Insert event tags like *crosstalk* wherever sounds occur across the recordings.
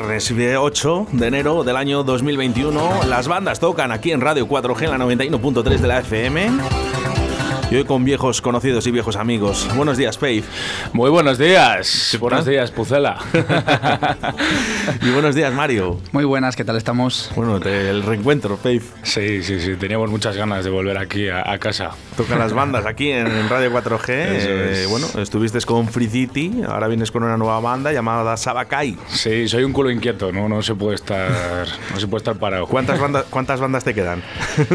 Viernes 8 de enero del año 2021. Las bandas tocan aquí en Radio 4G, la 91.3 de la FM. Y hoy con viejos conocidos y viejos amigos. Buenos días, Faith. Muy buenos días. Buenos días, Pucela. *laughs* *laughs* y buenos días, Mario. Muy buenas, ¿qué tal estamos? Bueno, el reencuentro, Faith. Sí, sí, sí. Teníamos muchas ganas de volver aquí a, casa. Tocan las bandas aquí en, Radio 4G. *laughs* Eh, bueno, estuviste con Free City, ahora vienes con una nueva banda llamada Sabakai. Sí, soy un culo inquieto, no, no se puede estar, no se puede estar parado. ¿Cuántas *laughs* bandas, cuántas bandas te quedan?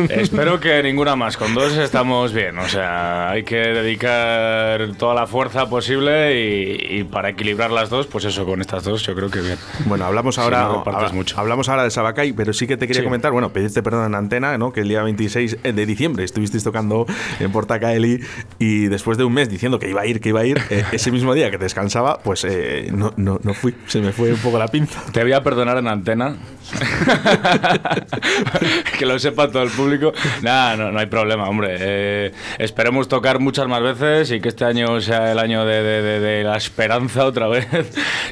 Espero que ninguna más. Con dos estamos bien. O sea, hay que dedicar toda la fuerza posible y, para equilibrar las dos, pues eso, con estas dos yo creo que bien. Bueno, hablamos ahora, mucho. hablamos ahora de Sabacay, pero sí que te quería comentar, bueno, pediste perdón en antena, ¿no? Que el día 26 de diciembre estuvisteis tocando en Portacaeli y después de un mes diciendo que iba a ir, que iba a ir, eh, *laughs* ese mismo día que descansaba, pues eh, no, no, no fui, se me fue un poco la pinza. Te voy a perdonar en antena. *laughs* que lo sepa todo el público. Nada, no, no hay problema, hombre. Eh, esperemos tocar muchas más veces y que este año sea el año de, la esperanza otra vez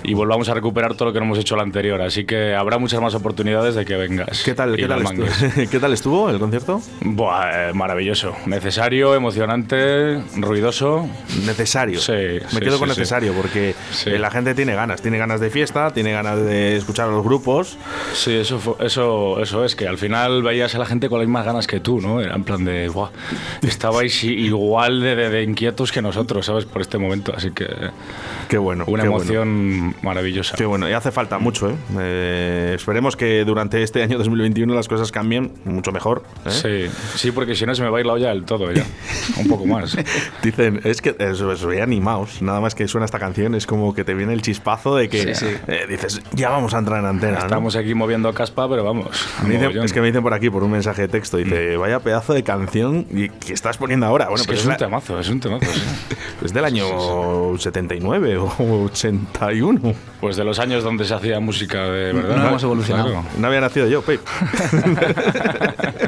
y volvamos a recuperar todo lo que no hemos hecho anterior. Así que habrá muchas más oportunidades de que vengas. ¿Qué tal, qué tal, estuvo, *laughs* ¿qué tal estuvo el concierto? Buah, eh, maravilloso. Necesario, emocionante, ruidoso. Necesario. Sí. Me quedo con necesario porque la gente tiene ganas. Tiene ganas de fiesta, tiene ganas de escuchar a los grupos. Sí, eso, eso, eso es que al final veías a la gente con las mismas ganas que tú, ¿no? Era en plan de, Buah, *laughs* estabais igual de, inquietos que nosotros, ¿sabes? Por este momento, así que... Qué bueno. Una emoción maravillosa. Qué bueno, y hace falta mucho, ¿eh? ¿eh? Esperemos que durante este año 2021 las cosas cambien mucho mejor. ¿eh? Sí, sí, porque si no se me va a ir la olla del todo ya. Un poco más. *laughs* Dicen, es que os veía animados, nada más que suena esta canción, es como que te viene el chispazo de que eh, dices, ya vamos a entrar en antena. Estamos aquí moviendo caspa, pero vamos. es que me dicen por aquí, por un mensaje de texto, dice, mm. vaya pedazo de canción que estás poniendo ahora. Bueno, es que es, un temazo, es un temazo. *laughs* es del año 79 o 81. Pues de los años donde se hacía música de verdad. No, hemos evolucionado. No había nacido yo, Pep. *laughs*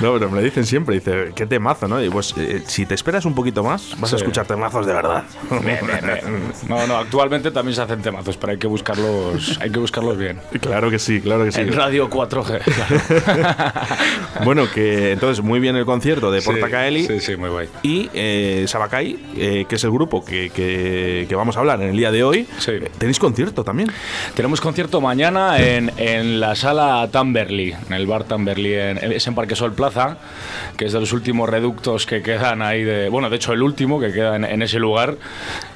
no, pero me lo dicen siempre, dice, qué temazo, ¿no? Y pues eh, si te esperas un poquito más, vas a escuchar temazos de verdad. *laughs* no, no, actualmente también se hacen temazos, pero hay que buscarlos, hay que buscarlos bien. Claro que sí, claro que sí. En Radio 4G. *laughs* *laughs* bueno, que entonces muy bien el concierto de Portacaeli. Sí, sí, muy guay. Y eh, Sabacay, eh, que es el grupo que, que, vamos a hablar en el día de hoy. ¿Tenéis concierto también? Tenemos concierto mañana en, en la sala Tamberly, en el bar Tamberly, en, es en Parque Sol Plaza, que es de los últimos reductos que quedan ahí de. Bueno, de hecho, el último que queda en, ese lugar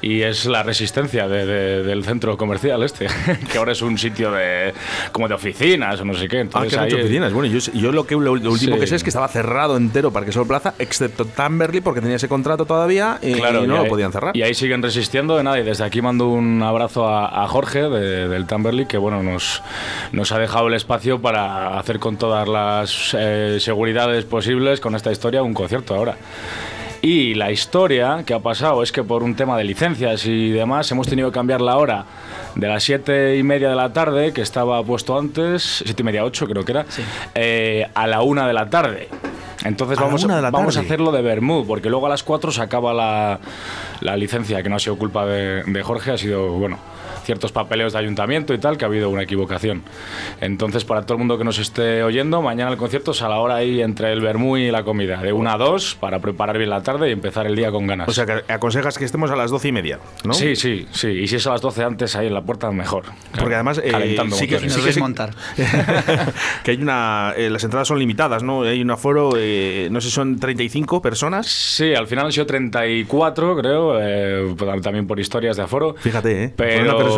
y es la resistencia del centro comercial este, *laughs* que ahora es un sitio de como de oficinas o no sé qué. Entonces, ah, que oficinas. Bueno, yo, lo, que, lo, último que sé es que estaba cerrado entero Parque Sol Plaza, excepto Tamberly, porque tenía ese contrato todavía y, no lo podían cerrar. Y ahí siguen resistiendo de nada. Y desde aquí mando un abrazo a, Jorge del Tamberly, que bueno, nos, nos ha dejado el espacio para hacer con todas las eh, seguridades posibles con esta historia un concierto ahora. Y la historia que ha pasado es que por un tema de licencias y demás hemos tenido que cambiar la hora de las siete y media de la tarde, que estaba puesto antes, siete y media, ocho creo que era, eh, a la una de la tarde. Entonces vamos, vamos a hacerlo de Bermud, porque luego a las 4 se acaba la, la licencia, que no ha sido culpa de, de Jorge, ha sido, bueno, ciertos papeleos de ayuntamiento y tal, que ha habido una equivocación. Entonces, para todo el mundo que nos esté oyendo, mañana el concierto es a la hora ahí entre el vermú y la comida, de una a dos, para preparar bien la tarde y empezar el día con ganas. O sea, que aconsejas que estemos a las doce y media, ¿no? Sí, sí, sí. Y si es a las doce antes ahí en la puerta, mejor. Porque además, eh, sí que, sí que montar. *laughs* que hay una. Eh, las entradas son limitadas, ¿no? Hay un aforo, eh, no sé, son 35 personas. Sí, al final han sido 34, creo, eh, también por historias de aforo. Fíjate, ¿eh? Pero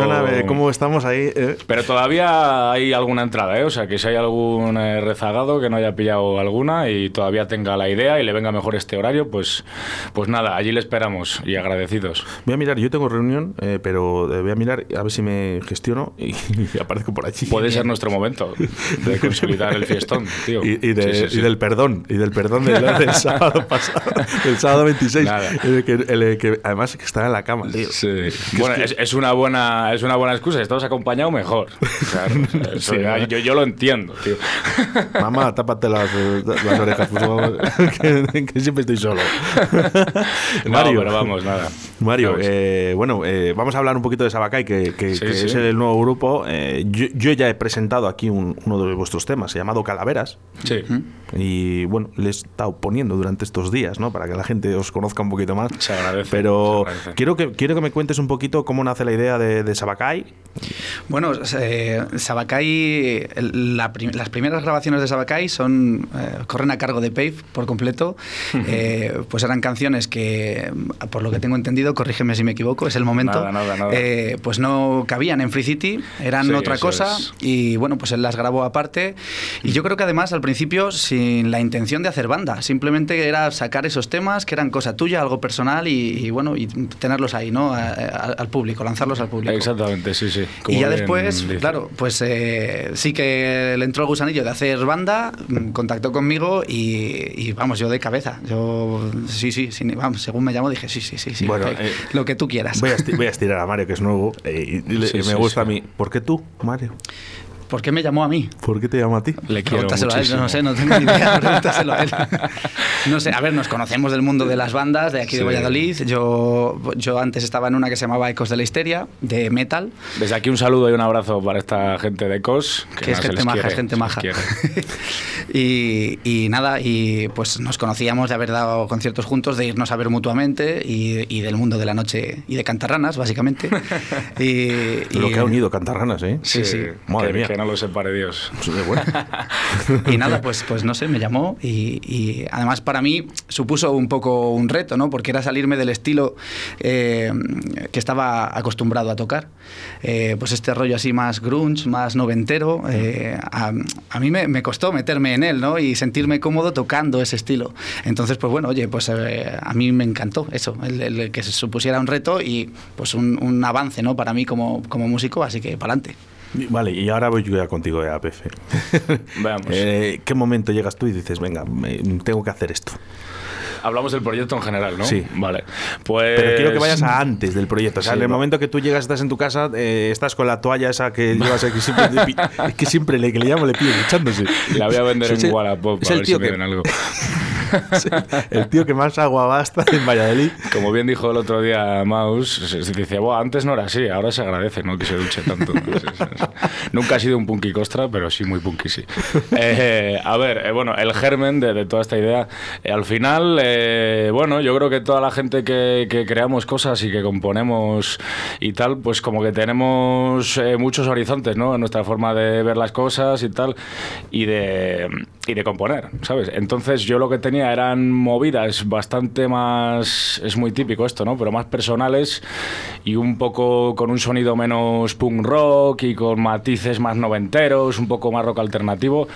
cómo estamos ahí. Eh. Pero todavía hay alguna entrada, ¿eh? O sea, que si hay algún eh, rezagado que no haya pillado alguna y todavía tenga la idea y le venga mejor este horario, pues, pues nada, allí le esperamos y agradecidos. Voy a mirar, yo tengo reunión, eh, pero voy a mirar a ver si me gestiono *laughs* y, aparezco por allí. Puede ser nuestro momento *laughs* de consolidar el fiestón, tío. Y, del perdón, y del perdón del, *laughs* sábado pasado, el sábado 26. El que, el que, además está en la cama, tío. Bueno, es, es, una buena buena, es una buena excusa. Si estamos acompañados, mejor. *laughs* yo, yo, lo entiendo, tío. *laughs* Mamá, tápate las, las orejas, *laughs* que, siempre estoy solo. Mario, pero vamos, nada. Mario, eh, bueno, eh, vamos a hablar un poquito de Sabacay, que, que, es el nuevo grupo. Eh, yo, ya he presentado aquí uno de vuestros temas, llamado Calaveras. Sí. Y bueno, le he estado poniendo durante estos días, ¿no? Para que la gente os conozca un poquito más. Se agradece. Pero Quiero, que, quiero que me cuentes un poquito cómo nace la idea de, de Sabacay. Bueno, Sabacay, las primeras grabaciones de Sabacay son, corren a cargo de Pave por completo. pues eran canciones que, por lo que tengo entendido, corrígeme si me equivoco, es el momento, eh, pues no cabían en Free City, eran otra cosa y bueno, pues él las grabó aparte y yo creo que además al principio sin la intención de hacer banda, simplemente era sacar esos temas que eran cosa tuya, algo personal y, bueno, y tenerlos ahí, ¿no? al público, lanzarlos al público. Exactamente, sí, sí. y ya después, claro, pues eh, sí que le entró el gusanillo de hacer banda, mm, contactó conmigo y, vamos, yo de cabeza, yo sí, sí, vamos, según me llamó dije sí, sí, sí, sí. Bueno, eh, lo que tú quieras. Voy a, estirar a Mario, que es nuevo, eh, y, me gusta a mí. ¿Por qué tú, Mario? ¿Por qué me llamó a mí? ¿Por qué te llamó a ti? Le quiero a él, no sé, no tengo ni *laughs* idea. Pregúntaselo a él. No sé, a ver, nos conocemos del mundo de las bandas de aquí de Valladolid. Yo, yo antes estaba en una que se llamaba Ecos de la Histeria, de metal. Desde aquí un saludo y un abrazo para esta gente de Ecos. Que, es gente maja, es gente maja. *laughs* y, y, nada, y pues nos conocíamos de haber dado conciertos juntos, de irnos a ver mutuamente y, y del mundo de la noche y de cantarranas, básicamente. *laughs* y, Lo que ha unido cantarranas, ¿eh? Sí, sí. Madre mía no lo separe Dios. *laughs* y nada, pues, pues no sé, me llamó y, además para mí supuso un poco un reto, ¿no? Porque era salirme del estilo eh, que estaba acostumbrado a tocar. Eh, pues este rollo así más grunge, más noventero, eh, a, mí me, costó meterme en él, ¿no? Y sentirme cómodo tocando ese estilo. Entonces, pues bueno, oye, pues a mí me encantó eso, el, que se supusiera un reto y pues un, un avance, ¿no? Para mí como, como músico, así que para adelante. Vale, y ahora voy yo contigo a APF. *laughs* Veamos. Eh, ¿Qué momento llegas tú y dices, venga, tengo que hacer esto? Hablamos del proyecto en general, ¿no? Sí. Vale. Pues... Pero quiero que vayas a antes del proyecto. O sea, en el momento que tú llegas, estás en tu casa, eh, estás con la toalla esa que llevas aquí siempre. es que siempre le, que le llamo le pido echándose. La voy a vender en Wallapop a ver si me algo. *laughs* el tío que más agua basta en Valladolid. Como bien dijo el otro día Maus, dice, antes no era así, ahora se agradece ¿no? que se duche tanto. Nunca ha sido un punky costra, pero sí muy punky, sí. *laughs* Eh, a ver, eh, bueno, el germen de, toda esta idea, eh, al final, bueno, yo creo que toda la gente que, que, creamos cosas y que componemos y tal, pues como que tenemos muchos horizontes, ¿no? En nuestra forma de ver las cosas y tal, y de, y de componer, ¿sabes? Entonces yo lo que tenía eran movidas bastante más, es muy típico esto, ¿no? Pero más personales y un poco con un sonido menos punk rock y con matices más noventeros, un poco más rock alternativo.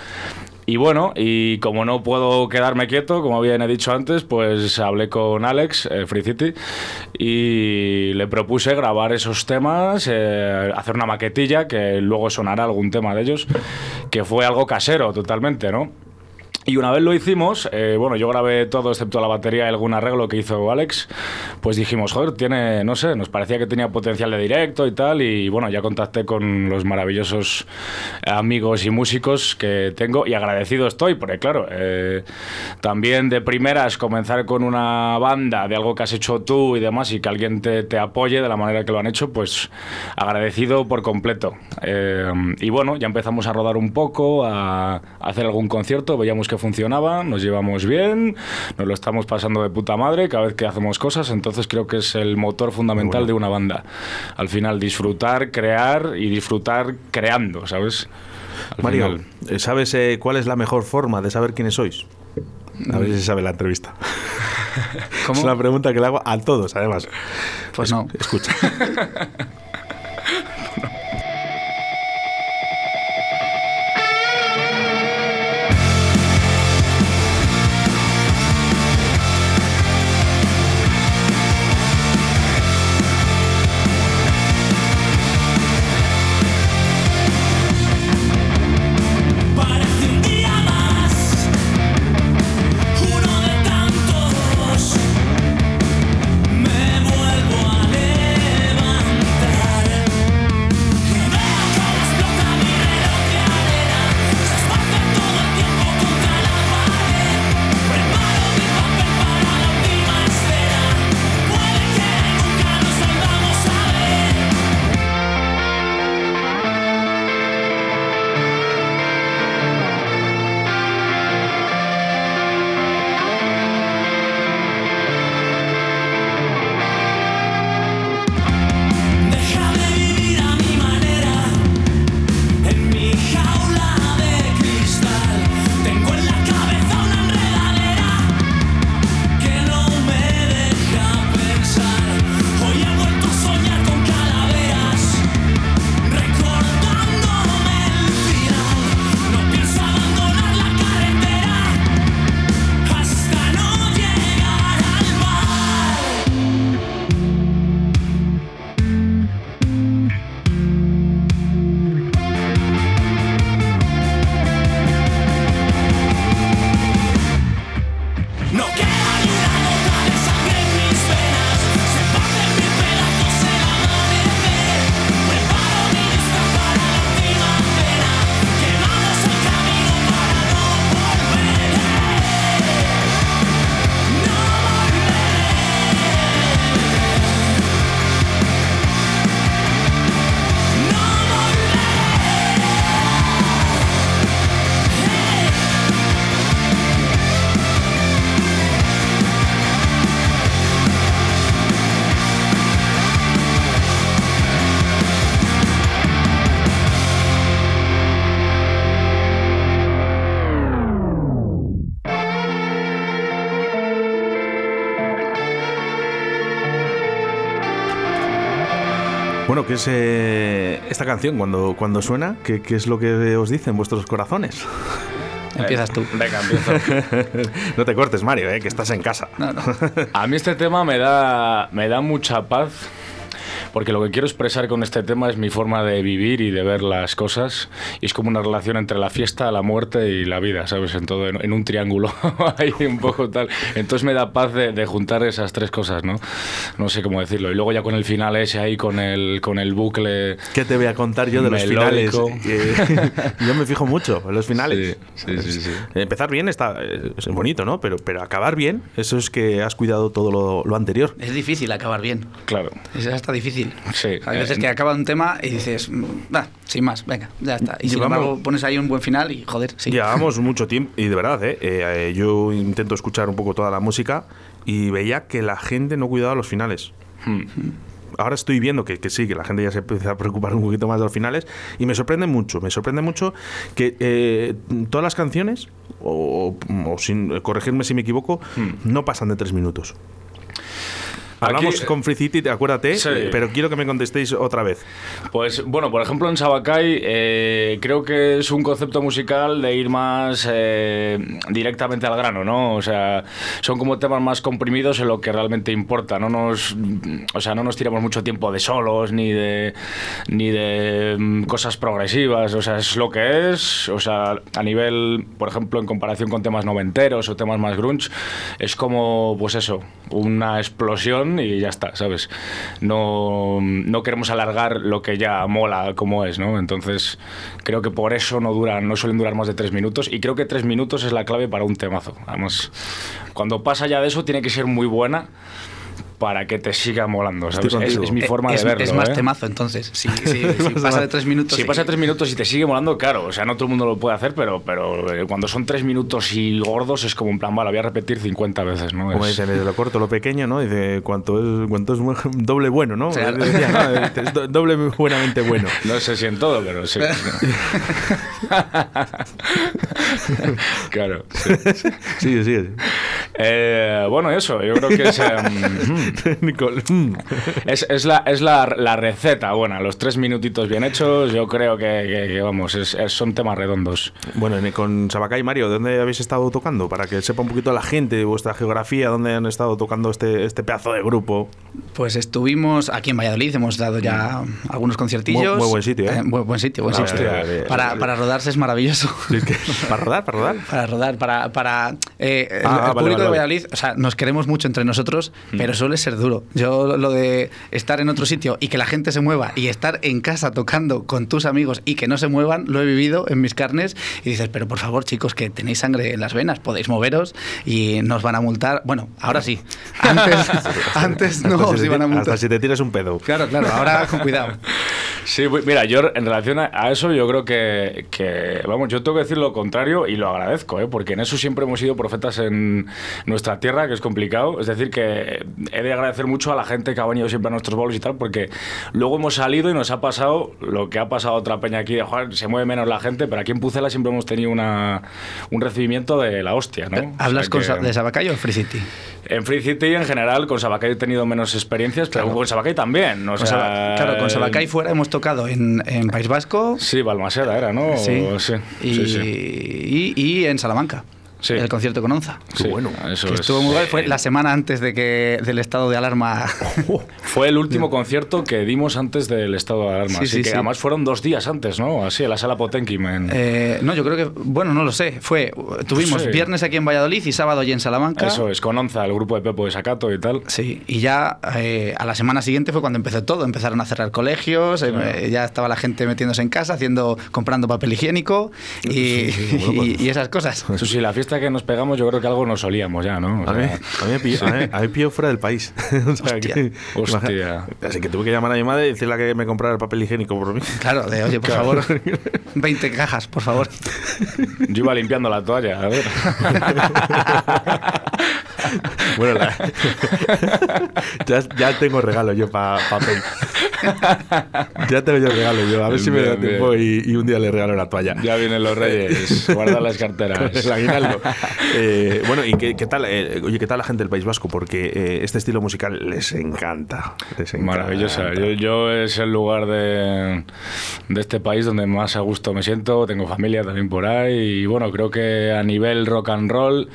Y bueno, y como no puedo quedarme quieto, como había dicho antes, pues hablé con Alex, eh, Free City, y le propuse grabar esos temas, eh, hacer una maquetilla, que luego sonará algún tema de ellos, que fue algo casero totalmente, ¿no? Y una vez lo hicimos, eh, bueno, yo grabé todo excepto la batería y algún arreglo que hizo Alex, pues dijimos, joder, tiene, no sé, nos parecía que tenía potencial de directo y tal, y bueno, ya contacté con los maravillosos amigos y músicos que tengo y agradecido estoy, porque claro, eh, también de primeras comenzar con una banda de algo que has hecho tú y demás y que alguien te, te apoye de la manera que lo han hecho, pues agradecido por completo. Eh, y bueno, ya empezamos a rodar un poco, a, a hacer algún concierto, veíamos que funcionaba, nos llevamos bien, nos lo estamos pasando de puta madre cada vez que hacemos cosas, entonces creo que es el motor fundamental de una banda. Al final, disfrutar, crear y disfrutar creando, ¿sabes? Mario, eh, ¿sabes eh, cuál es la mejor forma de saber quiénes sois? A ver si sabe la entrevista. *laughs* Es una pregunta que le hago a todos, además. Pues no. Escucha. *laughs* ¿qué es eh, esta canción cuando, cuando suena? ¿qué, ¿Qué es lo que os dicen vuestros corazones? Empiezas tú. Venga, empiezo. *laughs* no te cortes, Mario, eh, que estás en casa. No, no. *laughs* A mí este tema me da, me da mucha paz porque lo que quiero expresar con este tema es mi forma de vivir y de ver las cosas. Y es como una relación entre la fiesta, la muerte y la vida, ¿sabes? En todo, en, un triángulo, *laughs* ahí un poco tal. Entonces me da paz de, juntar esas tres cosas, ¿no? No sé cómo decirlo. Y luego ya con el final ese ahí, con el, con el bucle... ¿Qué te voy a contar yo de los finales? *laughs* yo me fijo mucho en los finales. Sí, sí, sí, Empezar bien está es bonito, ¿no? Pero, pero acabar bien, eso es que has cuidado todo lo, lo anterior. Es difícil acabar bien. Claro. Es hasta difícil. Sí. Hay veces que acaba un tema y dices, mm, sin más, venga, ya está. Y sin embargo pones ahí un buen final y joder, sí. Llevamos *laughs* mucho tiempo y de verdad, ¿eh? Eh, yo intento escuchar un poco toda la música y veía que la gente no cuidaba los finales. Hmm. ahora estoy viendo que, sí, que la gente ya se empieza a preocupar un poquito más de los finales y me sorprende mucho, me sorprende mucho que eh, todas las canciones, o, sin corregirme si me equivoco, hmm. no pasan de tres minutos. Hablamos con Free City, acuérdate, pero quiero que me contestéis otra vez. Pues bueno, por ejemplo en Sabacay eh, creo que es un concepto musical de ir más eh, directamente al grano, ¿no? O sea, son como temas más comprimidos en lo que realmente importa. No nos, o sea, no nos tiramos mucho tiempo de solos ni de ni de mm, cosas progresivas. O sea, es lo que es. O sea, a nivel, por ejemplo, en comparación con temas noventeros o temas más grunge, es como, pues eso, una explosión y ya está, ¿sabes? No, no queremos alargar lo que ya mola como es, ¿no? Entonces, creo que por eso no duran, no suelen durar más de tres minutos y creo que tres minutos es la clave para un temazo. Además, cuando pasa ya de eso tiene que ser muy buena para que te siga molando. ¿sabes? Es, mi forma de verlo. Es más ¿eh? temazo entonces. Si, *laughs* pasa de tres minutos. Si pasa de tres *laughs* minutos y te sigue molando, claro. O sea, no todo el mundo lo puede hacer, pero, pero eh, cuando son tres minutos y gordos es como un plan, vale, voy a repetir 50 veces. ¿no? Como dicen, desde lo corto lo pequeño, ¿no? Dice, cuánto es, cuánto es *laughs* doble bueno, ¿no? es doble buenamente bueno. No sé si en todo, pero sí. claro. Sí, sí. sí. Eh, bueno, eso, yo creo que es. Em. *laughs* es, es, la, es la, la, receta buena, los tres minutitos bien hechos, yo creo que, vamos, es, son temas redondos. Bueno, con Sabacay Mario, ¿dónde habéis estado tocando? Para que sepa un poquito la gente, vuestra geografía, ¿dónde han estado tocando este, este pedazo de grupo? Pues estuvimos aquí en Valladolid, hemos dado ya algunos conciertillos. Muy, buen sitio, ¿eh? eh buen, sitio, buen sitio. para, para rodarse es maravilloso. ¿Para rodar? ¿Para rodar? Para rodar, para... para eh, el, ah, público de Valladolid, o sea, nos queremos mucho entre nosotros, mm. pero suele ser duro. Yo lo de estar en otro sitio y que la gente se mueva y estar en casa tocando con tus amigos y que no se muevan, lo he vivido en mis carnes y dices, pero por favor chicos, que tenéis sangre en las venas, podéis moveros y nos van a multar. Bueno, ahora sí. Antes, *laughs* antes no os iban a multar. Hasta si te tiras un pedo. Claro, claro, ahora con cuidado. Sí, mira, yo en relación a eso yo creo que, que, vamos, yo tengo que decir lo contrario y lo agradezco, ¿eh? porque en eso siempre hemos sido profetas en nuestra tierra, que es complicado. Es decir, que he de agradecer mucho a la gente que ha venido siempre a nuestros bolos y tal, porque luego hemos salido y nos ha pasado lo que ha pasado a otra peña aquí de Juan, se mueve menos la gente, pero aquí en Pucela siempre hemos tenido una, un recibimiento de la hostia, ¿no? ¿Hablas con de Sabacay o Free City? En Free City en general, con Sabacay he tenido menos experiencias, pero con Sabacay también. O sea, claro, con Sabacay fuera hemos tocado en, en País Vasco. Sí, Balmaseda era, ¿no? Sí. sí. Y, y en Salamanca el concierto con Onza. Sí, bueno. Eso estuvo muy Fue la semana antes de que del estado de alarma. *laughs* Fue el último concierto que dimos antes del estado de alarma. Sí, que además fueron dos días antes, ¿no? Así, en la sala Potenki. Eh, no, yo creo que. Bueno, no lo sé. Fue. Tuvimos viernes aquí en Valladolid y sábado allí en Salamanca. Eso es, con Onza, el grupo de Pepo de Sacato y tal. Sí, y ya eh, a la semana siguiente fue cuando empezó todo. Empezaron a cerrar colegios, eh, ya estaba la gente metiéndose en casa, haciendo, comprando papel higiénico y, y, esas cosas. Eso sí, la fiesta que nos pegamos, yo creo que algo nos olíamos ya, ¿no? a, mí, me pilló, fuera del país. *laughs* Hostia. así que tuve que llamar a mi madre y decirle que me comprara el papel higiénico por mí. *laughs* Claro, de oye, por favor, 20 cajas, por favor. Yo iba limpiando la toalla, a ver. *laughs* bueno, ya, tengo regalo yo para pa Ya tengo yo regalo yo. A ver si me da tiempo y, un día le regalo la toalla. Ya vienen los reyes. Guarda las carteras. *laughs* Eh, bueno, ¿y qué, tal? Eh, oye, ¿qué tal la gente del País Vasco? Porque eh, este estilo musical les encanta. Les Maravillosa. Yo, es el lugar de, de este país donde más a gusto me siento. Tengo familia también por ahí. Y bueno, creo que a nivel rock and roll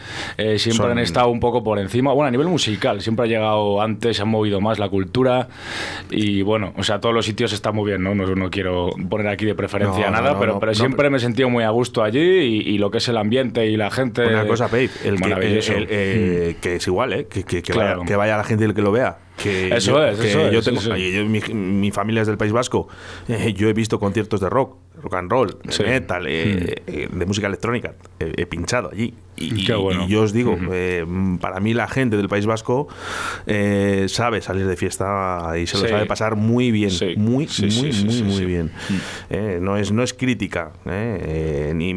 siempre han estado un poco por encima. Bueno, a nivel musical, siempre ha llegado antes, se ha movido más la cultura. Y bueno, o sea, todos los sitios están muy bien, ¿no? No, quiero poner aquí de preferencia nada, pero, pero siempre me he sentido muy a gusto allí y, lo que es el ambiente y la gente. Una cosa, Pave, el, que, eh, mm. que es igual, ¿eh? Que, que, vaya, que vaya la gente y el que lo vea. Que eso es, eso yo es, tengo, mi, familia es del País Vasco. Eh, *laughs* yo he visto conciertos de rock, rock and roll, de metal, eh, mm. de música electrónica. he pinchado allí. Y, yo os digo, eh, para mí la gente del País Vasco eh, sabe salir de fiesta y se lo sabe pasar muy bien, muy, muy, muy, muy bien. Mm. Eh, no, es, no es crítica, ni,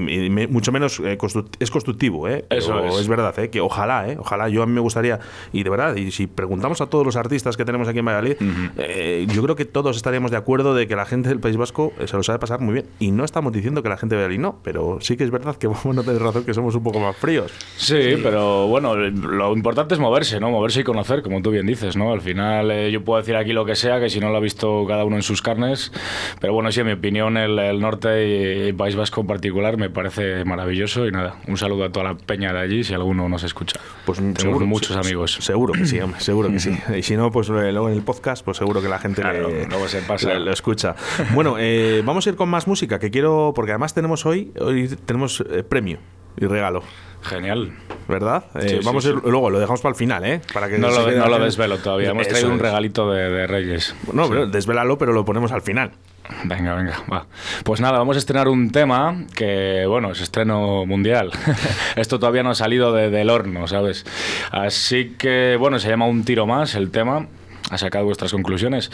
mucho menos es constructivo. Eso es. es. verdad, que ojalá, ojalá, yo a mí me gustaría, y de verdad, y si preguntamos a todos los artistas que tenemos aquí en Valladolid, yo creo que todos estaríamos de acuerdo de que la gente del País Vasco se lo sabe pasar muy bien. Y no estamos diciendo que la gente de Valladolid no, pero sí que es verdad que vamos a tener razón que somos un poco más fríos Sí, pero bueno, lo importante es moverse, ¿no? Moverse y conocer, como tú bien dices, ¿no? Al final eh, yo puedo decir aquí lo que sea, que si no lo ha visto cada uno en sus carnes, pero bueno, sí, en mi opinión el, norte y el País Vasco en particular me parece maravilloso y nada, un saludo a toda la peña de allí si alguno nos escucha. Pues seguro, muchos amigos. Seguro que sí, seguro que sí. *laughs* Y si no, pues eh, luego en el podcast, pues seguro que la gente se pasa. lo escucha. bueno, eh, vamos a ir con más música, que quiero, porque además tenemos hoy, hoy tenemos premio y regalo. Genial. ¿Verdad? Eh, vamos luego lo dejamos para el final, ¿eh? Para que no, lo, no lo, desvelo todavía. Hemos traído un regalito de, Reyes. No, pero desvélalo, pero lo ponemos al final. Venga, venga, va. Pues nada, vamos a estrenar un tema que, bueno, es estreno mundial. *laughs* Esto todavía no ha salido del horno, ¿sabes? Así que, bueno, se llama Un tiro más el tema ha sacado vuestras conclusiones.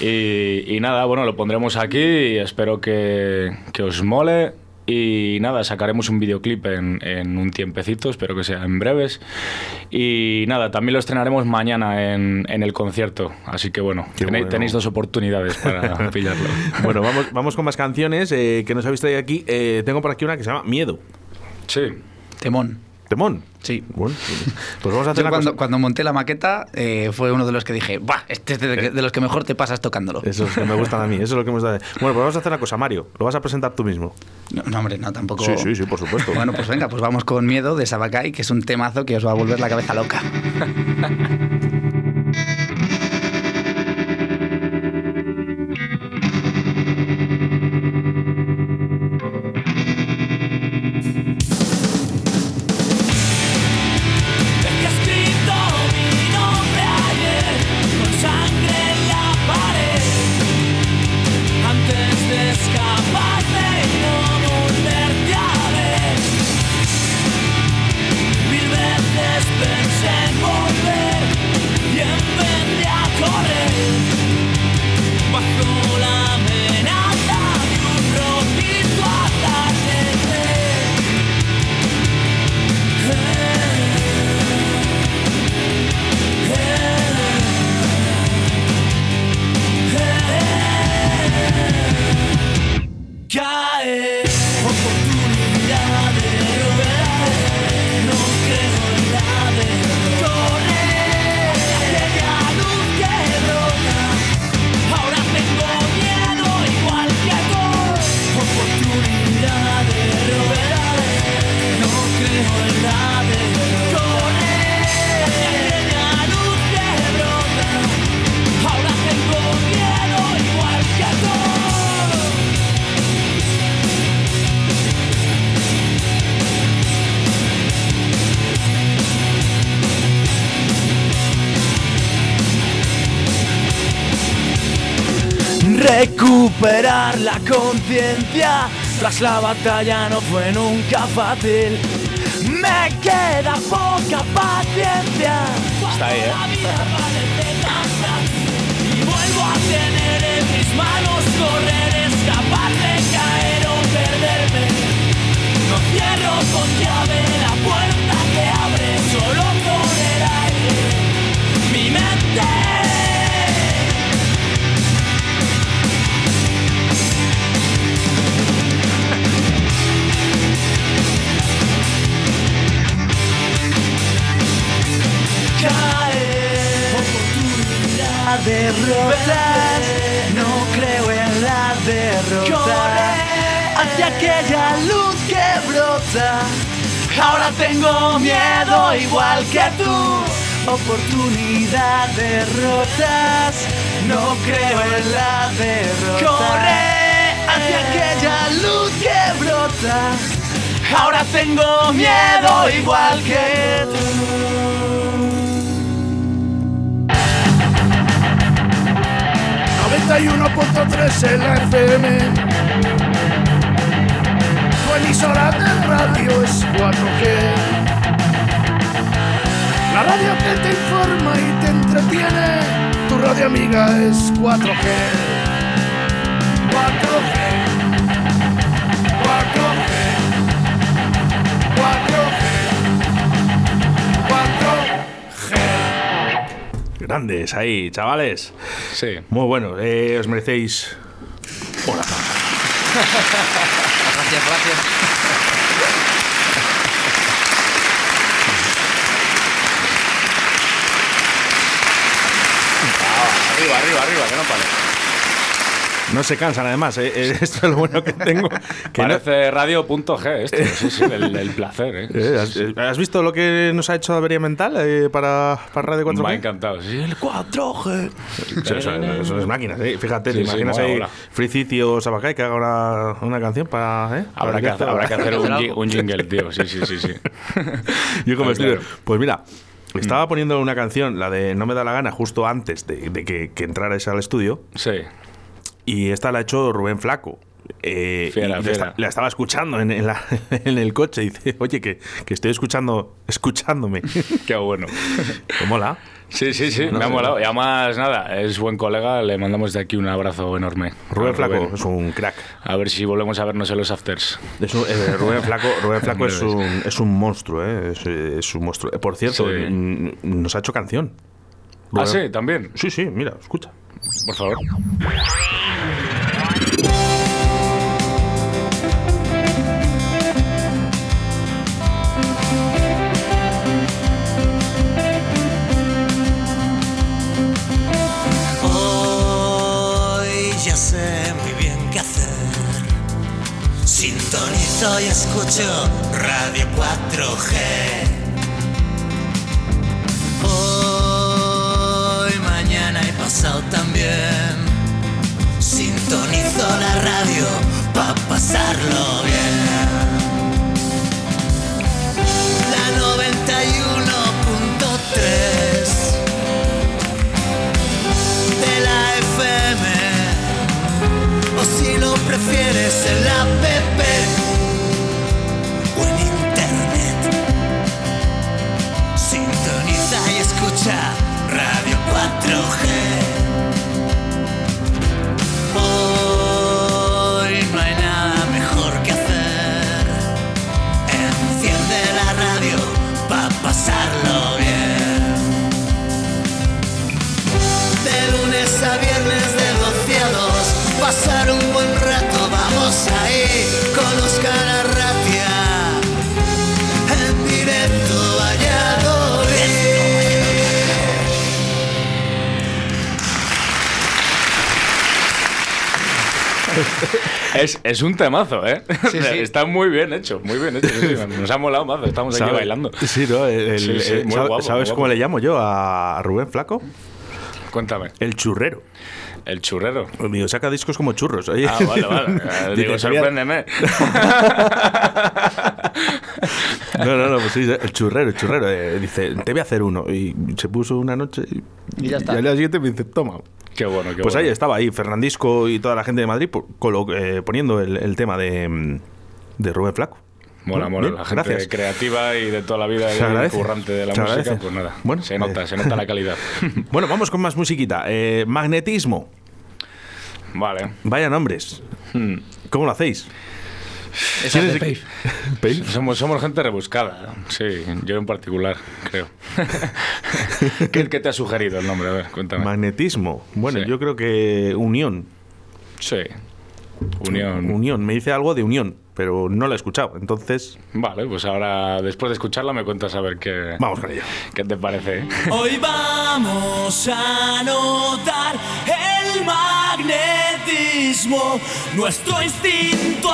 Y, y, nada, bueno, lo pondremos aquí y espero que, que os mole. Y nada, sacaremos un videoclip en, en, un tiempecito, espero que sea en breves. Y nada, también lo estrenaremos mañana en, en el concierto. Así que bueno, tenéis, dos oportunidades para *laughs* pillarlo. bueno, vamos, vamos con más canciones eh, que nos habéis traído aquí. Eh, tengo por aquí una que se llama Miedo. Sí. Temón. Temón. Sí. Bueno, pues vamos a hacer cuando, cuando, monté la maqueta eh, fue uno de los que dije, ¡bah! Este es de, de, los que mejor te pasas tocándolo. Eso es lo que me gustan a mí, eso es lo que me gusta. Bueno, pues vamos a hacer una cosa, Mario. ¿Lo vas a presentar tú mismo? No, hombre, no, tampoco. Sí, sí, sí, por supuesto. bueno, pues venga, pues vamos con Miedo de Sabacay, que es un temazo que os va a volver la cabeza loca. *laughs* Tras la batalla no fue nunca fácil. Me queda poca paciencia. Está ahí, ¿eh? Y vuelvo a tener en mis manos correr, escapar de caer o perderme. No cierro con llave derrota. No creo en la derrota. Corre hacia aquella luz que brota. Ahora tengo miedo igual que tú. Oportunidad derrotas. No creo en la derrota. Corre hacia aquella luz que brota. Ahora tengo miedo igual que tú. 91.3 en la FM. Tu emisora de radio es 4G. La radio que te informa y te entretiene. Tu radio amiga es 4G. 4G. 4G. 4G. 4G. Grandes ahí, chavales. Sí. Muy bueno, eh, os merecéis. Hola. *laughs* Gracias, gracias. Arriba, arriba, arriba, que no pare. No se cansan, además. eh, *laughs* esto es lo bueno que tengo. Que no- Parece radio.g esto, *laughs* sí, del placer, ¿eh? Eh, ¿has, eh, has visto lo que nos ha hecho Avería Mental eh, para, para Radio 4G? Me ha encantado, sí, el 4G. Son, son- son las máquinas, eh. Fíjate, Sí, te imaginas ahí mola. Fricici o Sabacay que haga una, una canción para. ¿eh? Habrá que, hacer, habrá que hacer un, jingle, tío. Sí, sí, sí, sí. *laughs* Yo como Ah, claro. Pues mira, estaba poniendo una canción, la de No me da la gana, justo antes de, de que, que entrarais al estudio. Sí. Y esta la ha hecho Rubén Flaco. Eh, Fiera, la, fiera. esta- la estaba escuchando en, en la- *laughs* en el coche y dice, oye, que, que estoy escuchando, escuchándome. *laughs* Qué bueno. *laughs* ¿Cómo mola? Sí, sí, sí, No me ha molado. Y además, nada, es buen colega, le mandamos de aquí un abrazo enorme. Rubén Flaco es un crack. A ver si volvemos a vernos en los afters. Es un- eh, Rubén Flaco, Rubén Flaco es, un, es un monstruo, ¿eh? es, es un monstruo. Por cierto, Sí. nos ha hecho canción. Ah, sí, también. Sí, sí, mira, escucha. Por favor. Hoy ya sé muy bien qué hacer. Sintonizo y escucho Radio 4G. Hoy, también. Sintonizo la radio para pasarlo bien. La 91.3 de la FM o si lo prefieres en la app Es, es un temazo, ¿eh? Sí, *laughs* sí. Está muy bien hecho, muy bien hecho. sí. Nos ha molado mazo, estamos aquí ¿Sabe- bailando. Sí, ¿no? El- el- Sí, sí, el- muy ¿sabe- guapo, ¿Sabes muy cómo le llamo yo a Rubén Flaco? Cuéntame, El churrero. El churrero. Digo, saca discos como churros. Oye. Ah, vale, vale. *laughs* Digo, "Te voy a- sorpréndeme. *laughs* No, no, no, pues sí, el churrero, el churrero. eh, dice, te voy a hacer uno. Y se puso una noche y, Y ya está. al día siguiente me dice, toma. Qué bueno, qué Pues bueno. ahí estaba, ahí Fernandisco y toda la gente de Madrid colo- eh, poniendo el, el tema de, mm, de Rubén Flaco. Mola, mola. bien, la gente gracias. creativa y de toda la vida y currante de la música, agradece. pues nada. Bueno, se nota, eh. se nota la *laughs* calidad. Bueno, vamos con más musiquita. Eh, magnetismo. vale. Vaya nombres. Hmm. ¿Cómo lo hacéis? Esa es de ¿Tienes- Pave. Pave? Somos, somos gente rebuscada, sí, yo en particular, creo. *laughs* ¿Qué, qué te ha sugerido el nombre? A ver, cuéntame. Magnetismo. Bueno, Sí. yo creo que unión. sí, Unión. Unión, me dice algo de Unión, pero no la he escuchado, entonces... Vale, pues ahora después de escucharla me cuentas a ver qué... Vamos con ello. ¿Qué te parece? ¿eh? Hoy vamos a notar el magnetismo, nuestro instinto.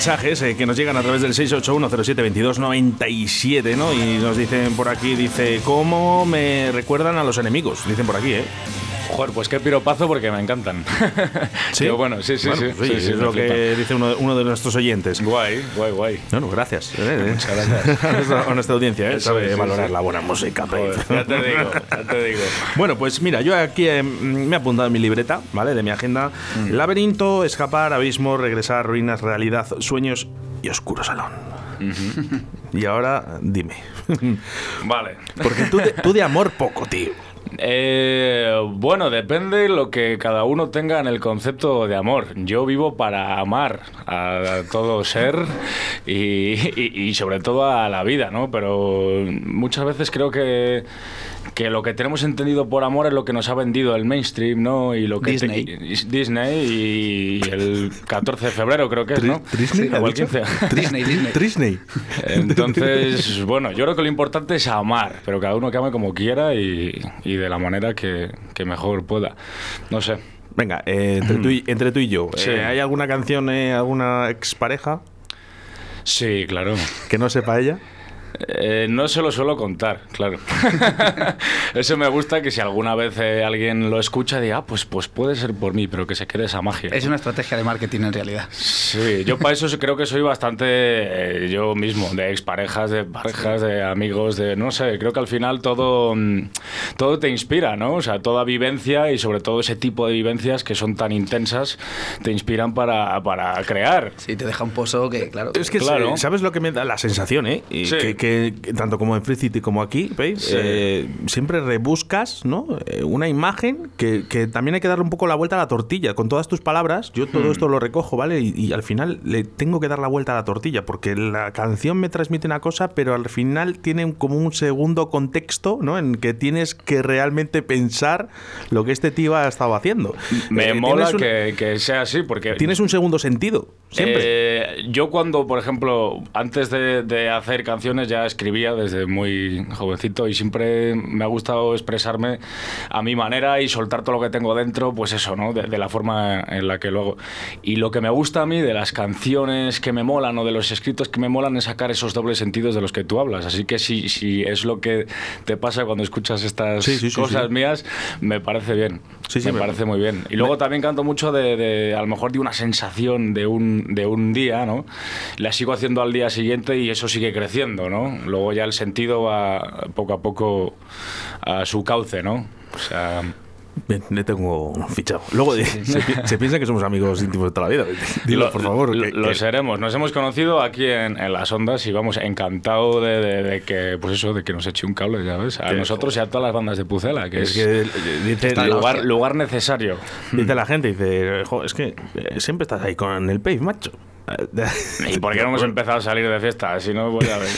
Mensajes eh, que nos llegan a través del 681072297, ¿no? Y nos dicen por aquí, dice, ¿cómo me recuerdan a los enemigos? Dicen por aquí, ¿eh? Joder, pues qué piropazo porque me encantan. *laughs* ¿Sí? Bueno, sí, sí, Bueno, sí. es lo que dice uno, uno de nuestros oyentes. Guay, guay, guay. Bueno, gracias. eh, eh. Muchas gracias. *laughs* a, nuestra, a nuestra audiencia, ¿eh? Sabe valorar la buena música. Joder, ya te digo, ya te digo. *laughs* Bueno, pues mira, yo aquí eh, me he apuntado en mi libreta, ¿vale? De mi agenda. Mm. Laberinto, escapar, abismo, regresar, ruinas, realidad, sueños y oscuro salón. y ahora, dime. Vale. Porque tú de, tú de amor poco, tío. Eh, bueno, depende lo que cada uno tenga en el concepto de amor. Yo vivo para amar a todo ser y, y- y sobre todo a la vida, ¿no? Pero muchas veces creo que, que lo que tenemos entendido por amor es lo que nos ha vendido el mainstream, ¿no? Y lo que te- Disney. y- Disney y el 14 de febrero creo que es, ¿no? ¿Disney? Sí, o el 15. Disney, Disney. Disney. Entonces, *laughs* bueno, yo creo que lo importante es amar, pero cada uno que ame como quiera y, y de la manera que, que mejor pueda. No sé. Venga, eh, entre, tú y, *clears throat* entre tú y yo, Sí. eh, ¿hay alguna canción, eh, alguna expareja Sí, claro. que no sepa ella? Eh, no se lo suelo contar, claro. *laughs* Eso me gusta que si alguna vez eh, alguien lo escucha, diga, ah, pues, pues puede ser por mí, pero que se quede esa magia. Es una estrategia de marketing en realidad. Sí, yo para eso creo que soy bastante eh, yo mismo, de exparejas, de parejas, de amigos, de no sé, creo que al final todo, mm, todo te inspira, ¿no? O sea, toda vivencia y sobre todo ese tipo de vivencias que son tan intensas te inspiran para, para crear. Sí, te deja un pozo que, claro. Es que, Claro. ¿sabes lo que me da la sensación, eh? Y Sí. que, que- que tanto como en Free City como aquí, ¿veis? Sí. Eh, siempre rebuscas, ¿no? Eh, una imagen que, que también hay que darle un poco la vuelta a la tortilla. Con todas tus palabras, yo Hmm. todo esto lo recojo, ¿vale? Y, y al final le tengo que dar la vuelta a la tortilla, porque la canción me transmite una cosa, pero al final tiene como un segundo contexto, ¿no? En que tienes que realmente pensar lo que este tío ha estado haciendo. Me Eh, mola un- que, que sea así, porque Tienes un segundo sentido. Siempre. Eh, yo cuando, por ejemplo, antes de, hacer canciones ya escribía desde muy jovencito y siempre me ha gustado expresarme a mi manera y soltar todo lo que tengo dentro, pues eso, ¿no? De, la forma en la que luego... Y lo que me gusta a mí de las canciones que me molan o de los escritos que me molan es sacar esos dobles sentidos de los que tú hablas. Así que si, si es lo que te pasa cuando escuchas estas cosas mías, me parce bien. Sí, me, me parece muy bien. Y luego también canto mucho de, de, a lo mejor de una sensación de un de un día, ¿no? La sigo haciendo al día siguiente y eso sigue creciendo, ¿no? Luego ya el sentido va poco a poco a su cauce, ¿no? O sea... Le tengo fichado. Luego Se, piensa que somos amigos íntimos de toda la vida. *laughs* Dilo, por favor. lo seremos. Nos hemos conocido aquí en, las ondas y vamos encantado de, que, pues eso, de que nos eche un cable, ya ves. A nosotros y a todas las bandas de Pucela, que es, que dice, lugar, lugar necesario. Dice la gente, dice, es que eh, siempre estás ahí con el pave, macho. ¿Y por qué no hemos empezado a salir de fiesta? Si no, voy a ver.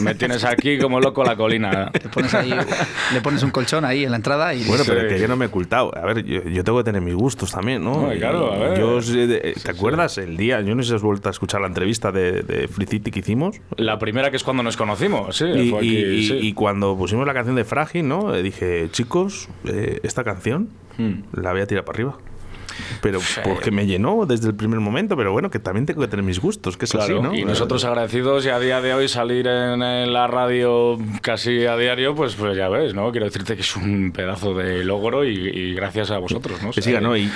Me tienes aquí como loco la colina. le pones un colchón ahí en la entrada y... Bueno, pero es que yo no me he ocultado. A ver, yo, tengo que tener mis gustos también, ¿no? claro, a ver. Yo, ¿Te acuerdas el día? Yo no sé si has vuelto a escuchar la entrevista de, de Free City que hicimos. La primera que es cuando nos conocimos, sí. Y, cuando pusimos la canción de Frágil, ¿no? Dije, chicos, eh, esta canción hmm. la voy a tirar para arriba pero porque me llenó desde el primer momento, pero bueno, que también tengo que tener mis gustos, que es así, ¿no? Y nosotros agradecidos y a día de hoy salir en, la radio casi a diario, pues, pues ya ves, ¿no? Quiero decirte que es un pedazo de logro y, gracias a vosotros, ¿no? Que siga, ¿no? Y,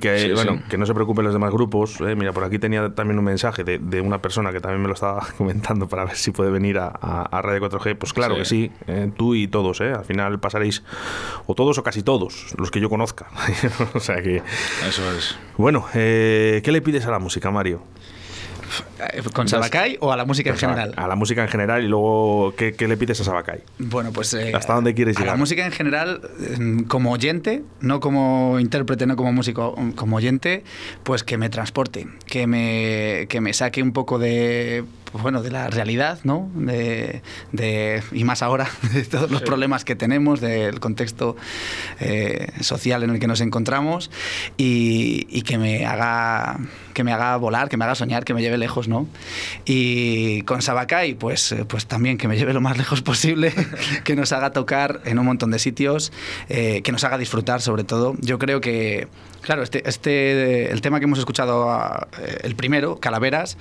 que, bueno, que no se preocupen los demás grupos. ¿eh? Mira, por aquí tenía también un mensaje de, una persona que también me lo estaba *laughs* comentando para ver si puede venir a, a, Radio 4G. Pues claro que sí, ¿eh? tú y todos, ¿eh? Al final pasaréis, o todos o casi todos, los que yo conozca. *laughs* o sea que... Eso es. Bueno, eh, ¿qué le pides a la música, Mario? ¿Con Sabacay o a la música en general? A la música en general y luego, ¿qué, le pides a Sabacay? Bueno, pues... Eh, ¿Hasta dónde quieres llegar? A la música en general, mm, como oyente, no como intérprete, no como músico, como oyente, pues que me transporte, que me, que me saque un poco de pues bueno, de la realidad, ¿no? De, y más ahora, *laughs* de todos los problemas que tenemos, del contexto eh, social en el que nos encontramos y, que, me haga, que me haga volar, que me haga soñar, que me lleve lejos, ¿no? Y con Sabacay, pues, pues también que me lleve lo más lejos posible, *laughs* que nos haga tocar en un montón de sitios, eh, que nos haga disfrutar sobre todo. Yo creo que, claro, este, este, el tema que hemos escuchado, eh, el primero, Calaveras,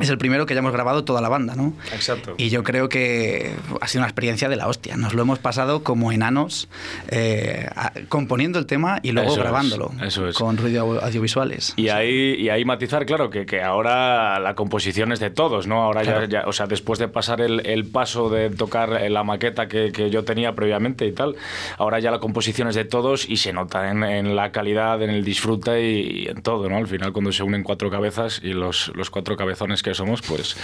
es el primero que hayamos grabado toda la banda, ¿no? Exacto. Y yo creo que ha sido una experiencia de la hostia. Nos lo hemos pasado como enanos, eh, componiendo el tema y luego grabándolo eso es. con ruido audiovisuales. Y ahí, y ahí matizar, claro, que, que, ahora la composición es de todos, ¿no? Ahora ya, o sea, después de pasar el, el paso de tocar la maqueta que, que, yo tenía previamente y tal, ahora ya la composición es de todos y se nota en, en la calidad, en el disfrute y, en todo, ¿no? Al final, cuando se unen cuatro cabezas y los, los cuatro cabezones que somos, pues,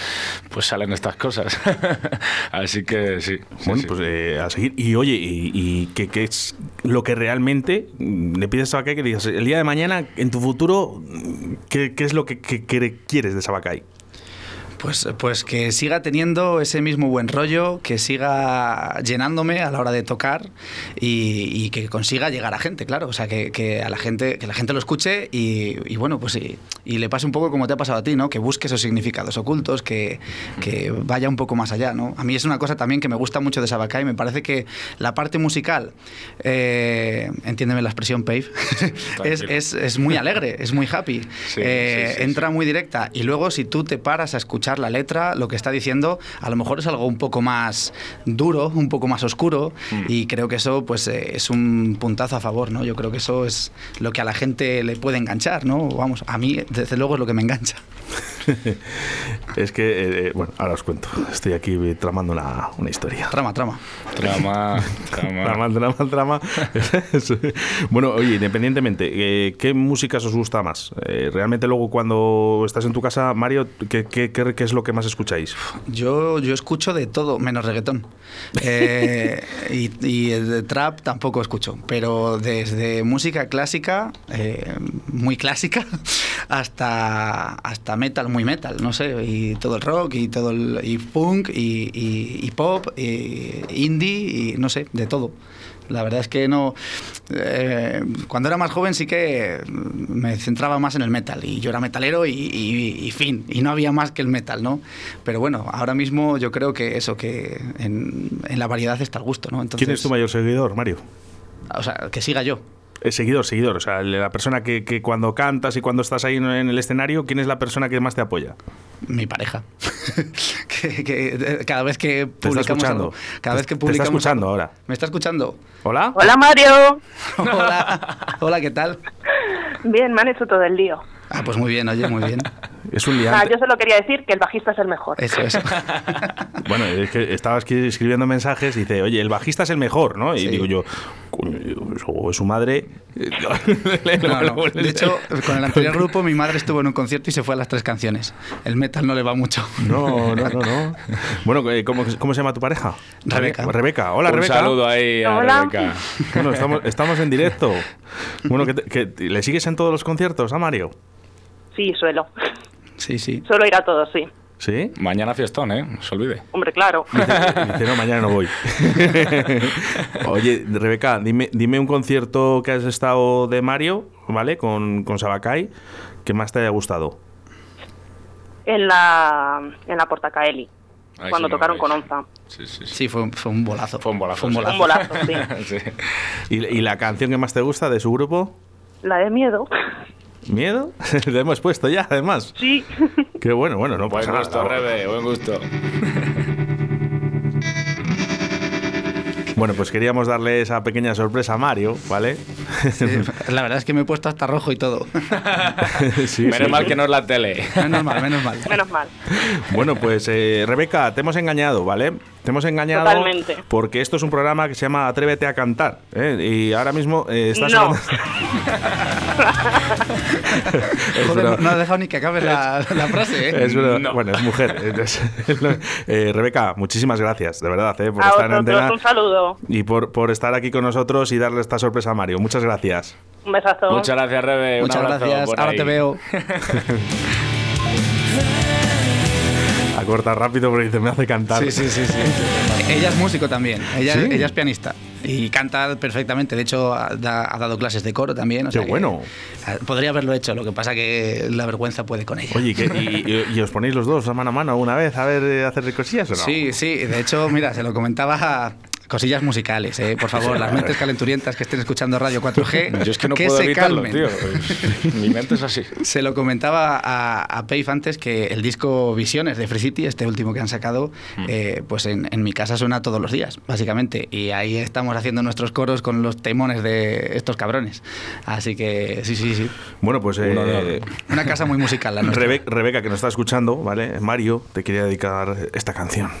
pues salen estas cosas. *laughs* Así que sí. Bueno, pues eh, a seguir. Y oye, ¿y, qué, es lo que realmente le pides a Sabacay que digas, el día de mañana, en tu futuro, qué, es lo que, que quieres de Sabacay? Pues, pues que siga teniendo ese mismo buen rollo, que siga llenándome a la hora de tocar y, que consiga llegar a gente, claro. O sea, que, a la gente, que la gente lo escuche y, bueno, pues y, y, le pase un poco como te ha pasado a ti, ¿no? Que busque esos significados ocultos, que, vaya un poco más allá, ¿no? A mí es una cosa también que me gusta mucho de Sabacay. Me parece que la parte musical, eh, entiéndeme la expresión, Pave, *laughs* es, muy alegre, es muy happy. Eh, entra muy directa y luego si tú te paras a escuchar la letra, lo que está diciendo, a lo mejor es algo un poco más duro, un poco más oscuro, mm. y creo que eso pues eh, es un puntazo a favor, ¿no? Yo creo que eso es lo que a la gente le puede enganchar, ¿no? Vamos, a mí desde luego es lo que me engancha. *laughs* es que, eh, eh, bueno, ahora os cuento. Estoy aquí tramando una, una historia. Trama, trama. Trama, *laughs* trama. trama, trama, *laughs* bueno, oye, independientemente, eh, ¿qué músicas os gusta más? realmente luego cuando estás en tu casa, Mario, ¿qué, qué, qué, es lo que más escucháis? Yo, yo escucho de todo, menos reggaetón. *laughs* y, y de trap tampoco escucho, pero desde música clásica, muy clásica, *laughs* hasta, hasta metal muy metal, no sé, y y todo el rock y todo el y punk y, y pop y indie y no sé, de todo. La verdad es que no. Eh, cuando era más joven sí que me centraba más en el metal y yo era metalero y, fin, y no había más que el metal, ¿no? Pero bueno, ahora mismo yo creo que eso, que en, la variedad está el gusto, ¿no? Entonces, ¿Quién es tu mayor seguidor, Mario? O sea, que siga yo. Eh, seguidor, seguidor. O sea, la persona que, que, cuando cantas y cuando estás ahí en el escenario, ¿quién es la persona que más te apoya? Mi pareja. *laughs* que, cada vez que publicamos. cada vez que publicamos. Te está escuchando ahora. ¿Me está escuchando? Hola. Hola, Mario. *laughs* Hola. Hola, ¿qué tal? Bien, me han hecho todo el lío. Ah, pues muy bien, oye, muy bien. *laughs* Es un liante. Ah, yo solo quería decir que el bajista es el mejor. Eso, eso. *laughs* bueno, es que estaba escribiendo mensajes y dice, oye, el bajista es el mejor, ¿no? Y digo yo, o es su madre. *laughs* De hecho, con el anterior grupo, mi madre estuvo en un concierto y se fue a las tres canciones. El metal no le va mucho. No, no, no. no. Bueno, eh, ¿cómo, ¿cómo, se llama tu pareja? Rebeca. Rebeca. Hola, un Rebeca. Un saludo ahí a Rebeca. Bueno, estamos, estamos en directo. Bueno, que, ¿le sigues en todos los conciertos a Mario? Sí, suelo. Sí, sí. Suelo ir a todos, sí. ¿Sí? Mañana fiestón, ¿eh? No se olvide. Hombre, claro. *laughs* Dice, no, mañana no voy. *laughs* Oye, Rebeca, dime, dime un concierto que has estado de Mario, ¿vale? Con, con Sabacay, que más te haya gustado. En la, en la Portacaeli, cuando tocaron con Onza. Sí, sí, sí. sí fue, fue, un bolazo. Fue un bolazo. Fue un bolazo, un bolazo *laughs* sí. ¿Y, ¿Y la canción que más te gusta de su grupo? La de Miedo. ¿Miedo? *laughs* Le hemos puesto ya, además. Sí. *laughs* Qué bueno, bueno, no pasa buen gusto, Rebe, buen gusto. Bueno, pues queríamos darle esa pequeña sorpresa a Mario, ¿vale? *laughs* la verdad es que me he puesto hasta rojo y todo. *laughs* menos mal que no es la tele. Menos mal, menos mal. Menos mal. Bueno, pues eh, Rebeca, te hemos engañado, ¿vale? Te hemos engañado Totalmente. porque esto es un programa que se llama Atrévete a cantar. ¿eh? Y ahora mismo eh, estás... No. *laughs* Joder, no has dejado ni que acabe la, frase, ¿eh? Es Bueno, es mujer. eh, Rebeca, muchísimas gracias, de verdad, ¿eh? por a estar en antena. Un saludo. Y por, por estar aquí con nosotros y darle esta sorpresa a Mario. Muchas gracias. Un besazo. Muchas gracias, Rebe. Muchas gracias. Ahora te veo. *laughs* corta rápido porque dice, me hace cantar. Sí, sí, sí. sí. ella es músico también, ella, ella es pianista y canta perfectamente. De hecho, ha, dado clases de coro también. O Qué bueno. Podría haberlo hecho, lo que pasa que la vergüenza puede con ella. Oye, y, *laughs* os ponéis los dos mano a mano una vez a ver eh, hacer cosillas o no? Sí, sí. De hecho, mira, se lo comentaba Cosillas musicales, ¿eh? por favor, las mentes calenturientas que estén escuchando Radio 4G. *laughs* Yo es que no puedo se calmen. tío. Mi mente es así. *laughs* Se lo comentaba a, a Pave antes que el disco Visiones de Free City, este último que han sacado, mm. eh, pues en, mi casa suena todos los días, básicamente. Y ahí estamos haciendo nuestros coros con los temones de estos cabrones. Así que sí, sí, sí. Bueno, pues. Eh, una casa muy musical, la *laughs* nuestra. Rebeca, que nos está escuchando, ¿vale? Mario, te quería dedicar esta canción.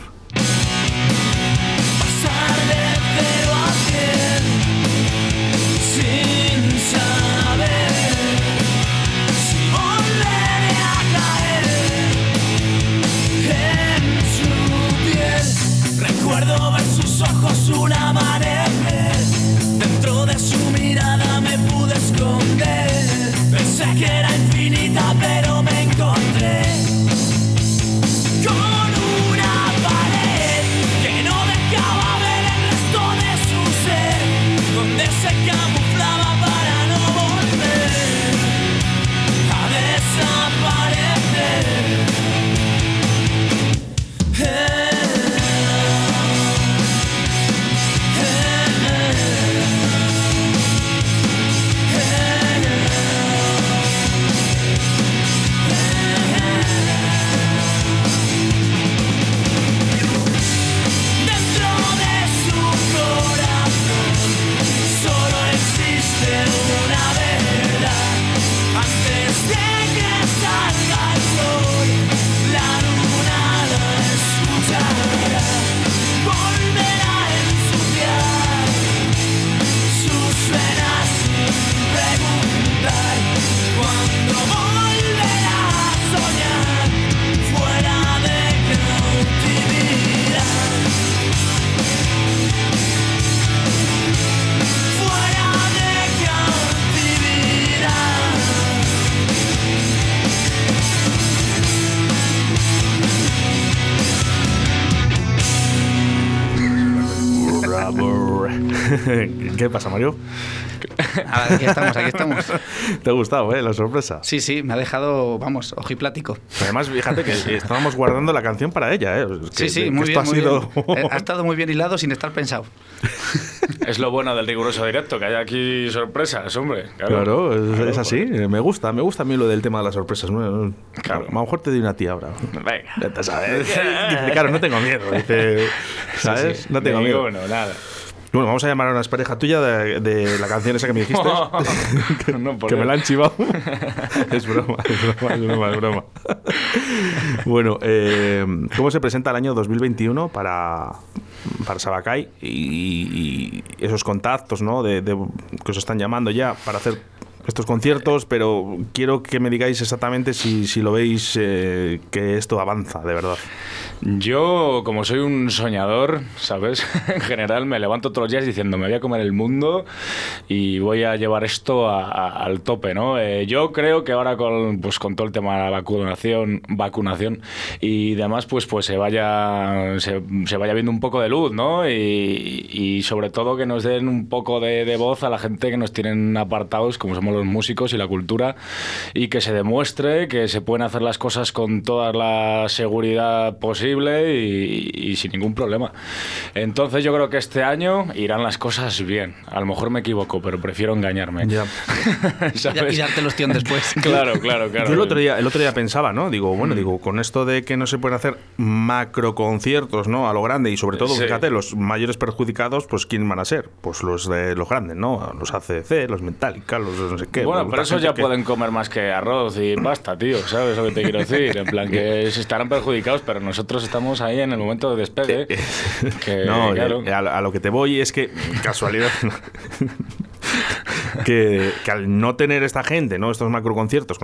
¿Qué pasa, Mario? aquí estamos, aquí estamos. *laughs* ¿Te ha gustado, eh, la sorpresa? Sí, sí, me ha dejado, vamos, ojiplático. Además, fíjate que *laughs* estábamos guardando la canción para ella, ¿eh? sí, sí, muy bien, ha, sido... Eh, ha *laughs* estado muy bien hilado sin estar pensado. es lo bueno del riguroso directo, que hay aquí sorpresas, hombre. Claro, es, así. Me gusta, me gusta a mí lo del tema de las sorpresas. Claro. A lo mejor te doy una tía ahora. Venga. sabes. claro, no tengo miedo. Dice, ¿sabes? No tengo miedo. Bueno, nada. Bueno, vamos a llamar a una pareja tuya de, la canción esa que me dijiste. *laughs* que, me la han chivado. *laughs* es broma, es broma, es broma, es broma. bueno, eh, ¿cómo se presenta el año 2021 para, para Sabacay y, esos contactos ¿no? de, que os están llamando ya para hacer estos conciertos, pero quiero que me digáis exactamente si, si lo veis eh, que esto avanza, de verdad. Yo, como soy un soñador, ¿sabes? *laughs* en general me levanto todos los días diciendo, me voy a comer el mundo y voy a llevar esto al tope, ¿no? Eh, yo creo que ahora con, pues, con todo el tema de la vacunación, vacunación y demás, pues, pues se, vaya, se, vaya viendo un poco de luz, ¿no? Y, sobre todo que nos den un poco de, de voz a la gente que nos tienen apartados, como somos los músicos y la cultura, y que se demuestre que se pueden hacer las cosas con toda la seguridad posible y, sin ningún problema. Entonces yo creo que este año irán las cosas bien. A lo mejor me equivoco, pero prefiero engañarme. Ya. *laughs* y darte los tíos después. *laughs* claro, claro, claro. Yo el otro día, el otro día pensaba, ¿no? Digo, bueno, mm. digo, con esto de que no se pueden hacer macro conciertos, ¿no? A lo grande y sobre todo, fíjate, los mayores perjudicados, pues ¿quién van a ser? Pues los de los grandes, ¿no? Los ACC, los Metallica, los no sé bueno, pero eso ya pueden comer más que arroz y pasta, tío, ¿sabes lo que te quiero decir? En plan, que *laughs* se estarán perjudicados, pero nosotros estamos ahí en el momento de despegue. no, a, lo que te voy es que, casualidad, *laughs* *laughs* que, al no tener esta gente, ¿no? Estos macroconciertos,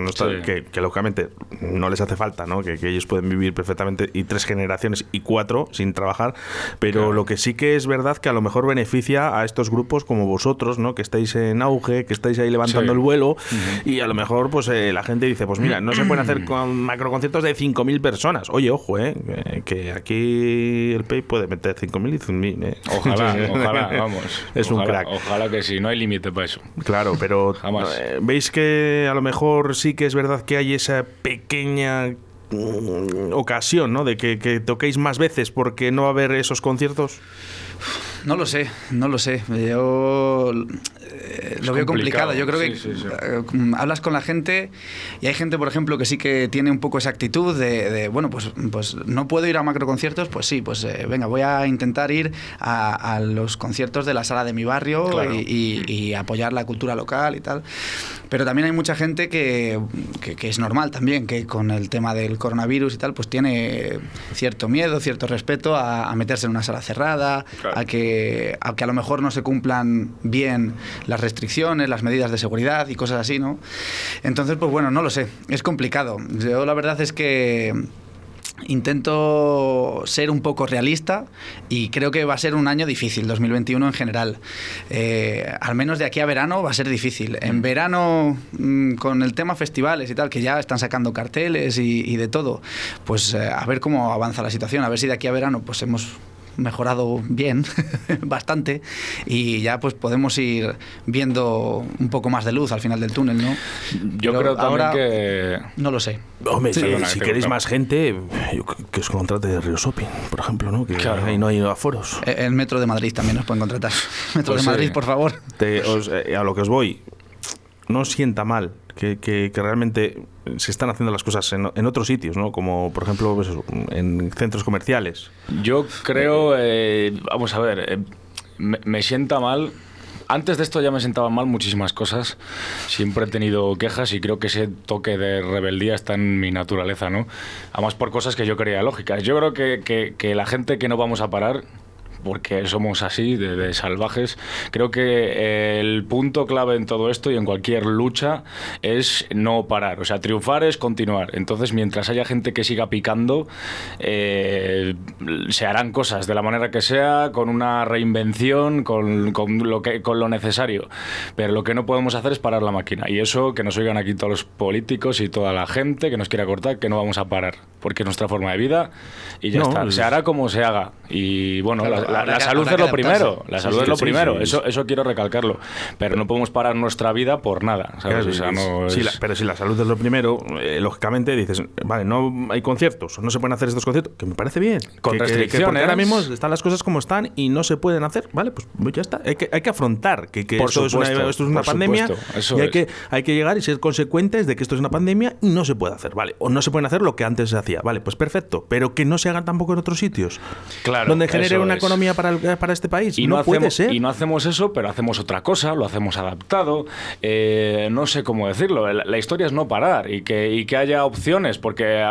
que, que, lógicamente no les hace falta, ¿no? Que, ellos pueden vivir perfectamente y tres generaciones y cuatro sin trabajar, pero lo que sí que es verdad que a lo mejor beneficia a estos grupos como vosotros, ¿no? Que estáis en auge, que estáis ahí levantando el vuelo y a lo mejor pues eh, la gente dice, pues mira, no se pueden hacer con *clears throat* macroconciertos de 5.000 personas. Oye, ojo, ¿eh? Que, aquí el PAY puede meter 5.000 y 100.000, ¿eh? Ojalá, *laughs* ojalá, vamos. Es un crack. Ojalá que sí, no hay límite para eso. Claro, pero *laughs* eh, veis que a lo mejor sí que es verdad que hay esa pequeña mm, ocasión, ¿no? De que, que toquéis más veces porque no va a haber esos conciertos. No lo sé, no lo sé. Yo eh, lo veo complicado. Yo creo que eh, hablas con la gente y hay gente, por ejemplo, que sí que tiene un poco esa actitud de, bueno, pues, pues no puedo ir a macroconciertos, pues sí, pues eh, venga, voy a intentar ir a, los conciertos de la sala de mi barrio y, apoyar la cultura local y tal. Pero también hay mucha gente que, que, es normal también, que con el tema del coronavirus y tal, pues tiene cierto miedo, cierto respeto a, meterse en una sala cerrada, a que aunque a lo mejor no se cumplan bien las restricciones, las medidas de seguridad y cosas así, ¿no? Entonces, pues bueno, no lo sé, es complicado. Yo la verdad es que intento ser un poco realista y creo que va a ser un año difícil, 2021 en general. Eh, al menos de aquí a verano va a ser difícil. En mm. verano, mm, con el tema festivales y tal, que ya están sacando carteles y, de todo, pues eh, a ver cómo avanza la situación, a ver si de aquí a verano pues hemos mejorado bien, *laughs* bastante, y ya pues podemos ir viendo un poco más de luz al final del túnel, ¿no? Yo creo ahora, que... No lo sé. Hombre, si, queréis más gente, que os contrate de Río Shopping, por ejemplo, ¿no? Que ahí no hay aforos. E, el Metro de Madrid también nos pueden contratar. *laughs* Metro pues de Madrid, por favor. Eh, a lo que os voy, no sienta mal que, realmente se están haciendo las cosas en, otros sitios, ¿no? Como por ejemplo pues en centros comerciales. Yo creo, eh, vamos a ver, eh, me, sienta mal antes de esto ya me sentaban mal muchísimas cosas. Siempre he tenido quejas y creo que ese toque de rebeldía está en mi naturaleza, ¿no? Además por cosas que yo creía lógicas. Yo creo que, que la gente que no vamos a parar porque somos así, de, salvajes. Creo que el punto clave en todo esto y en cualquier lucha es no parar. O sea, triunfar es continuar. Entonces, mientras haya gente que siga picando, eh, se harán cosas de la manera que sea, con una reinvención, con, lo que, con lo necesario. Pero lo que no podemos hacer es parar la máquina. Y eso, que nos oigan aquí todos los políticos y toda la gente que nos quiera cortar, que no vamos a parar. porque es nuestra forma de vida y ya está. Se hará como se haga. Y bueno, la, salud es lo primero. La salud es lo primero. Eso, eso quiero recalcarlo. Pero no podemos parar nuestra vida por nada. pero si la salud es lo primero, eh, lógicamente dices, vale, no hay conciertos, no se pueden hacer estos conciertos, que me parece bien. Con restricciones. ahora mismo están las cosas como están y no se pueden hacer, vale, pues, pues ya está. Hay que, hay que afrontar que, esto, es una, esto, es una, pandemia y hay que, hay que llegar y ser consecuentes de que esto es una pandemia y no se puede hacer, ¿vale? O no se pueden hacer lo que antes se hacía, ¿vale? Pues perfecto, pero que no se hagan tampoco en otros sitios. Claro. Donde genere una economía para, para este país. Y no, puede ser. Y no hacemos eso, pero hacemos otra cosa, lo hacemos adaptado. Eh, no sé cómo decirlo. La, historia es no parar y que, y que haya opciones, porque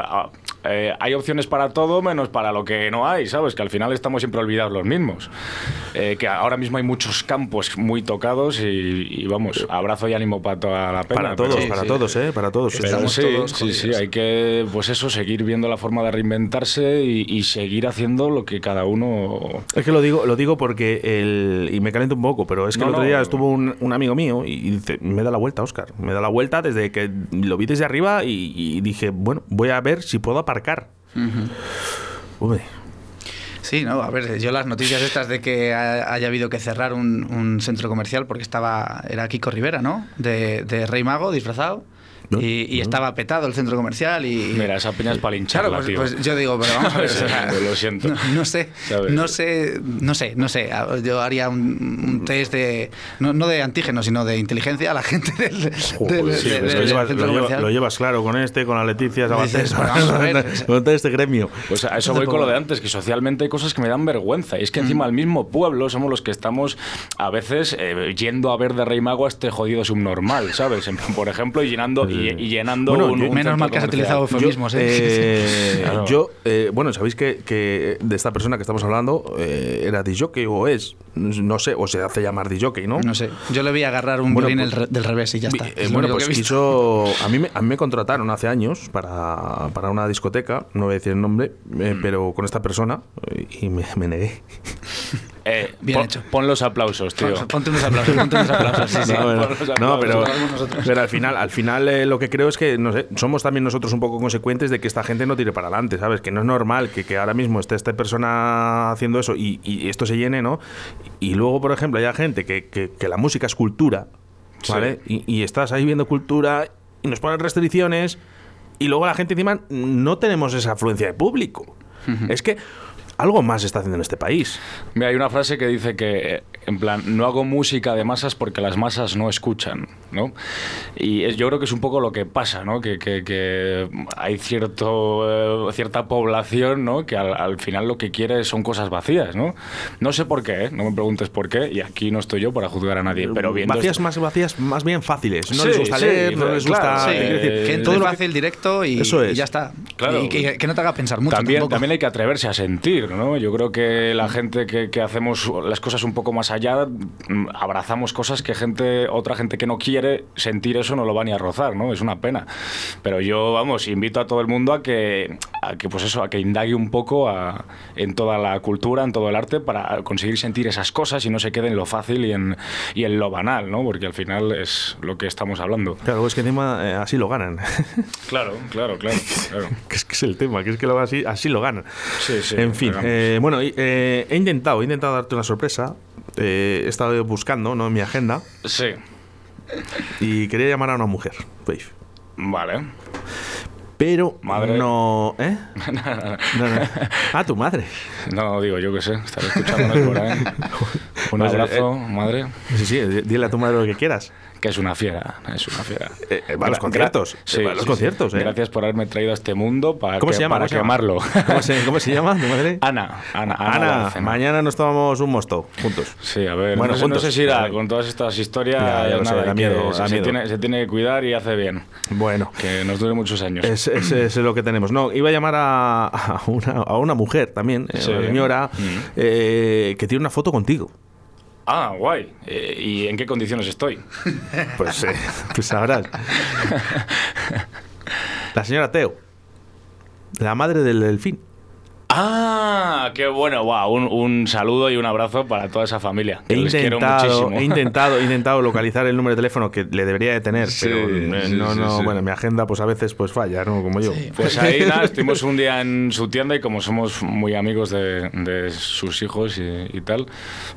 eh, hay opciones para todo menos para lo que no hay, ¿sabes? Que al final estamos siempre olvidados los mismos. Eh, que ahora mismo hay muchos campos muy tocados y, vamos, abrazo y ánimo para toda la pena. Para todos, para todos, ¿eh? Para todos. sí, sí, sí, hay que, pues eso, seguir viendo la forma de reinventarse y, seguir haciendo lo que cada uno... Es que lo digo, lo digo porque, el, y me caliento un poco, pero es que el otro día estuvo un, un, amigo mío y dice, me da la vuelta, Oscar, me da la vuelta desde que lo vi desde arriba y, dije, bueno, voy a ver si puedo aparcar. Sí, no, a ver, yo las noticias estas de que haya habido que cerrar un, centro comercial porque estaba, era Kiko Rivera, ¿no? De, de Rey Mago disfrazado. Y, estaba petado el centro comercial y... Mira, esa piña es para hinchar, claro, pues, pues, yo digo, pero vamos a ver... *laughs* lo siento. No, sé, no sé, no sé, no sé. Yo haría un, test de... No, de antígeno, sino de inteligencia a la gente del, lo, llevas, claro con este, con la Leticia, con todo este gremio. Pues a eso voy con lo de antes, que socialmente hay cosas que me dan vergüenza. Y es que encima el mismo pueblo somos los que estamos a veces eh, yendo a ver de Rey Mago a este jodido subnormal, ¿sabes? Por ejemplo, llenando y, llenando un, Menos mal que has utilizado eufemismos, ¿eh? Yo, eh, bueno, sabéis que, de esta persona que estamos hablando eh, era disjockey o es, no sé, o se hace llamar disjockey, ¿no? No sé. Yo le a agarrar un bolín pues del revés y ya está. bueno, pues quiso. A mí, me, a mí me contrataron hace años para, para una discoteca, no voy a decir el nombre, mm. pero con esta persona y me, me negué. *laughs* Eh, Bien hecho. Pon los aplausos, tío. Ponte unos aplausos, ponte unos aplausos. *laughs* no, pero, pero, al final, al final eh, lo que creo es que no sé, somos también nosotros un poco consecuentes de que esta gente no tire para adelante, ¿sabes? Que no es normal que, que ahora mismo esté esta persona haciendo eso y, y, esto se llene, ¿no? Y luego, por ejemplo, hay gente que, que, la música es cultura, ¿vale? Y, y estás ahí viendo cultura y nos ponen restricciones y luego la gente encima no tenemos esa afluencia de público. Es que algo más está haciendo en este país. Mira, hay una frase que dice que, en plan, no hago música de masas porque las masas no escuchan, ¿no? Y yo creo que es un poco lo que pasa, ¿no? Que, que, hay cierto, eh, cierta población, ¿no? Que al, final lo que quiere son cosas vacías, ¿no? No sé por qué, ¿eh? no me preguntes por qué, y aquí no estoy yo para juzgar a nadie, pero viendo... Vacías más vacías, más bien fáciles. No les gusta leer, no les gusta... que todo lo fácil, directo y, y, ya está. Claro. Y que, no te haga pensar mucho también, también hay que atreverse a sentir, yo creo que la gente que, hacemos las cosas un poco más allá, mm, abrazamos cosas que gente, otra gente que no quiere sentir eso no lo va ni a rozar, ¿no? Es una pena. Pero yo, vamos, invito a todo el mundo a que, a que pues eso, a que indague un poco en toda la cultura, en todo el arte, para conseguir sentir esas cosas y no se quede en lo fácil y en, y en lo banal, ¿no? Porque al final es lo que estamos hablando. Claro, es que encima eh, así lo ganan. claro, claro, claro. *laughs* que, es, que es el tema, que es que lo, así, así lo ganan. Sí, sí. En fin, eh, bueno, eh, he intentado, he intentado darte una sorpresa. Eh, he estado buscando, ¿no? En mi agenda. Sí. Y quería llamar a una mujer, Vale. Pero madre. no. ¿Eh? *laughs* no, no. Ah, tu madre. No, digo yo que sé. Estaré escuchándonos por ahí. *laughs* Un abrazo, madre. Sí, sí, dile a tu madre lo que quieras que es una fiera, es una fiera. Eh, eh, va a los conciertos, sí, los conciertos. Eh. Gracias por haberme traído a este mundo para, ¿Cómo se llama? para quemarlo. *laughs* ¿Cómo se, ¿Cómo se llama madre? Ana, Ana, Ana. mañana nos tomamos un mosto, juntos. Sí, a ver, bueno, no, juntos. no sé si irá con todas estas historias. Ya, ya nada, da miedo, se, tiene, se, tiene, que cuidar y hace bien. Bueno. Que nos dure muchos años. Es, es, es *clears throat* lo que tenemos. No, iba a llamar a, a, una, a una mujer también, una señora, mm. eh, que tiene una foto contigo. Ah, guay. Eh, ¿Y en qué condiciones estoy? *laughs* Pues, eh, pues sabrás. *laughs* La señora Teo, la madre del delfín. Ah, qué bueno, wow, un, saludo y un abrazo para toda esa familia. he, intentado, he intentado, *laughs* intentado localizar el número de teléfono que le debería de tener, pero no, no, bueno, mi agenda pues a veces pues falla, ¿no? Como yo. Pues ahí *laughs* nada, estuvimos un día en su tienda y como somos muy amigos de, sus hijos y, tal,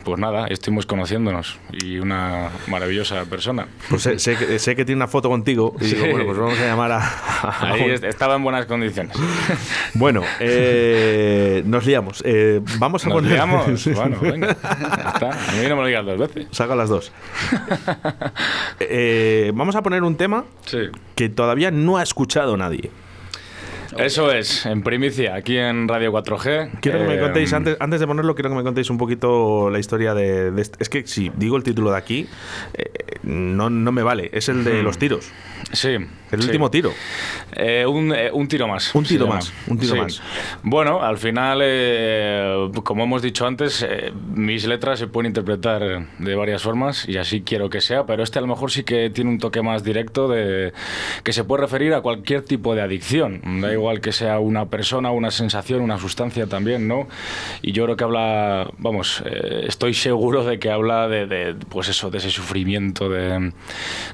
pues nada, estuvimos conociéndonos y una maravillosa persona. Pues sé, que, tiene una foto contigo y digo, bueno, pues vamos a llamar a... ahí estaba en buenas condiciones. *laughs* Bueno, eh, nos liamos. Eh, vamos a ¿Nos poner. Liamos? *laughs* bueno, venga. Está. A mí no me lo digas dos veces. Saca las dos. *laughs* Eh, vamos a poner un tema que todavía no ha escuchado nadie. Eso es, en primicia, aquí en Radio 4G. Quiero que me contéis, antes, antes de ponerlo, quiero que me contéis un poquito la historia de. es que si digo el título de aquí, no, no me vale. Es el de los tiros. Sí. El último tiro. Eh, eh, un, tiro más. Un tiro más. Un tiro más. Bueno, al final, eh, como hemos dicho antes, mis letras se pueden interpretar de varias formas y así quiero que sea, pero este a lo mejor sí que tiene un toque más directo de que se puede referir a cualquier tipo de adicción. Da igual que sea una persona, una sensación, una sustancia también, ¿no? Y yo creo que habla, vamos, estoy seguro de que habla de, pues eso, de ese sufrimiento, de,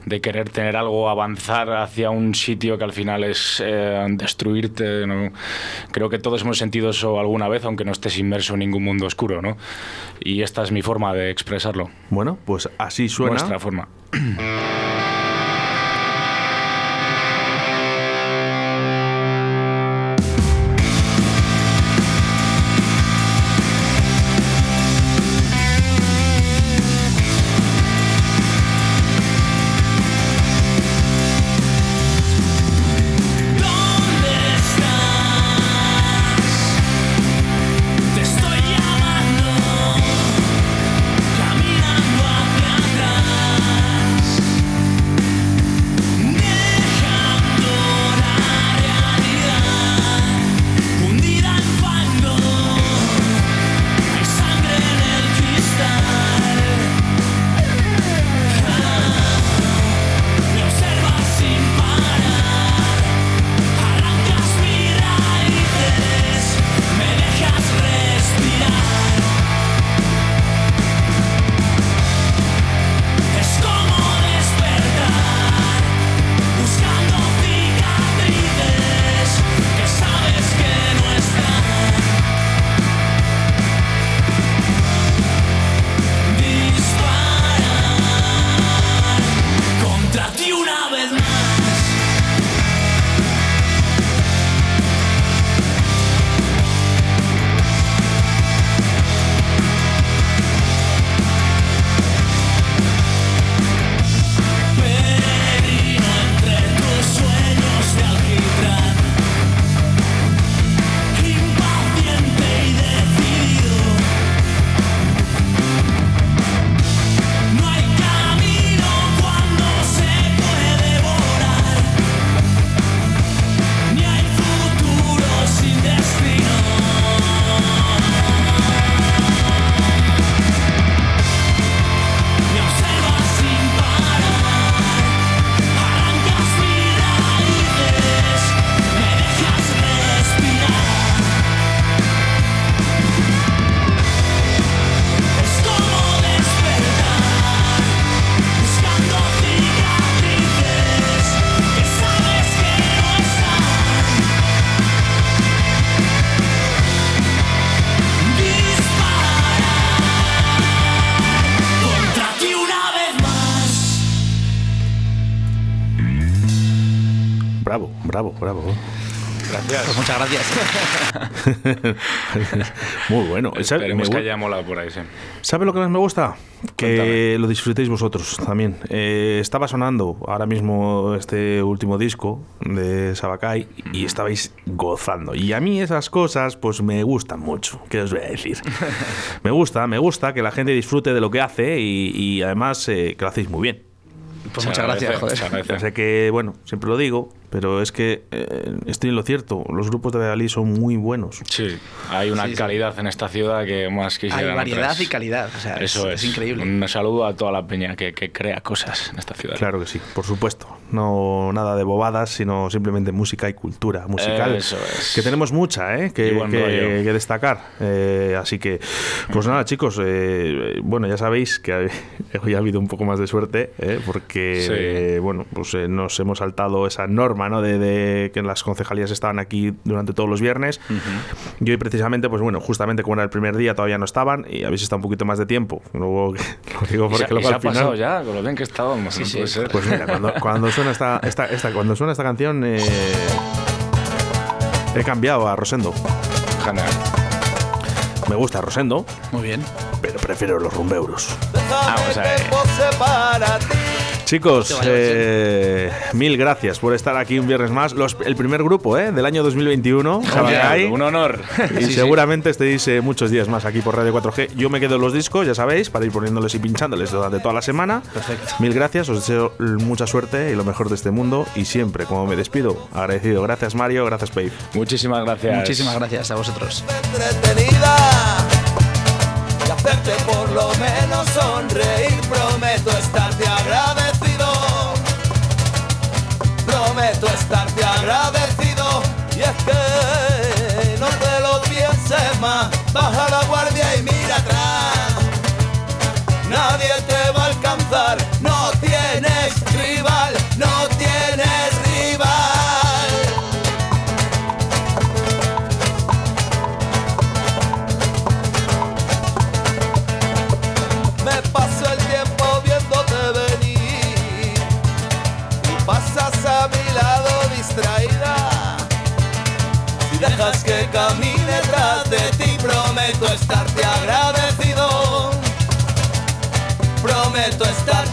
de querer tener algo avanzado hacia un sitio que al final es eh, destruirte. Creo que todos hemos sentido eso alguna vez, aunque no estés inmerso en ningún mundo oscuro. ¿no? Y esta es mi forma de expresarlo. Bueno, pues así suena. Nuestra forma. Bravo. Gracias. Pues muchas gracias. *laughs* Muy bueno. Esperemos que haya molado por ahí, sí. ¿Sabe lo que más me gusta? Que lo disfrutéis vosotros también. Eh, estaba sonando ahora mismo este último disco de Sabakai y estabais gozando. Y a mí esas cosas pues me gustan mucho. ¿Qué os voy a decir? *laughs* me gusta, me gusta que la gente disfrute de lo que hace y, además eh, que lo hacéis muy bien. Pues muchas gracias, joder. Sé que, bueno, siempre lo digo, pero es que eh, estoy en lo cierto, los grupos de Valladolid son muy buenos. Sí, hay una calidad en esta ciudad que más quisiera. Hay variedad y calidad, o sea, Eso es, increíble. Un saludo a toda la peña que, crea cosas en esta ciudad. Claro que sí, por supuesto. No nada de bobadas, sino simplemente música y cultura musical. Eso es. Que tenemos mucha, ¿eh? Que, que, destacar. Eh, así que, pues nada, chicos, eh, bueno, ya sabéis que *laughs* hoy ha habido un poco más de suerte, ¿eh? porque, bueno, pues nos hemos saltado esa norma, ¿no? De, que las concejalías estaban aquí durante todos los viernes. Y hoy precisamente, pues bueno, justamente como era el primer día, todavía no estaban y habéis estado un poquito más de tiempo. Luego, *laughs* lo digo porque lo ha pasado ya, con lo bien que estábamos. Sí, Pues mira, cuando, cuando suena esta, esta, esta, cuando suena esta canción, eh, he cambiado a Rosendo. Genial. Me gusta Rosendo. Muy bien. Pero prefiero los rumbeuros. Vamos a ver. Chicos, eh, mil gracias por estar aquí un viernes más. el primer grupo ¿eh? del año 2021. un honor. Y seguramente estéis eh, muchos días más aquí por Radio 4G. Yo me quedo en los discos, ya sabéis, para ir poniéndoles y pinchándoles durante toda la semana. Perfecto. Mil gracias, os deseo mucha suerte y lo mejor de este mundo. Y siempre, como me despido, agradecido. Gracias, Mario. Gracias, Pave. Muchísimas gracias. Muchísimas gracias a vosotros. Y hacerte por lo menos sonreír, prometo prometo estarte agradecido y es que no te lo pienses más, baja la guardia y mira atrás. Nadie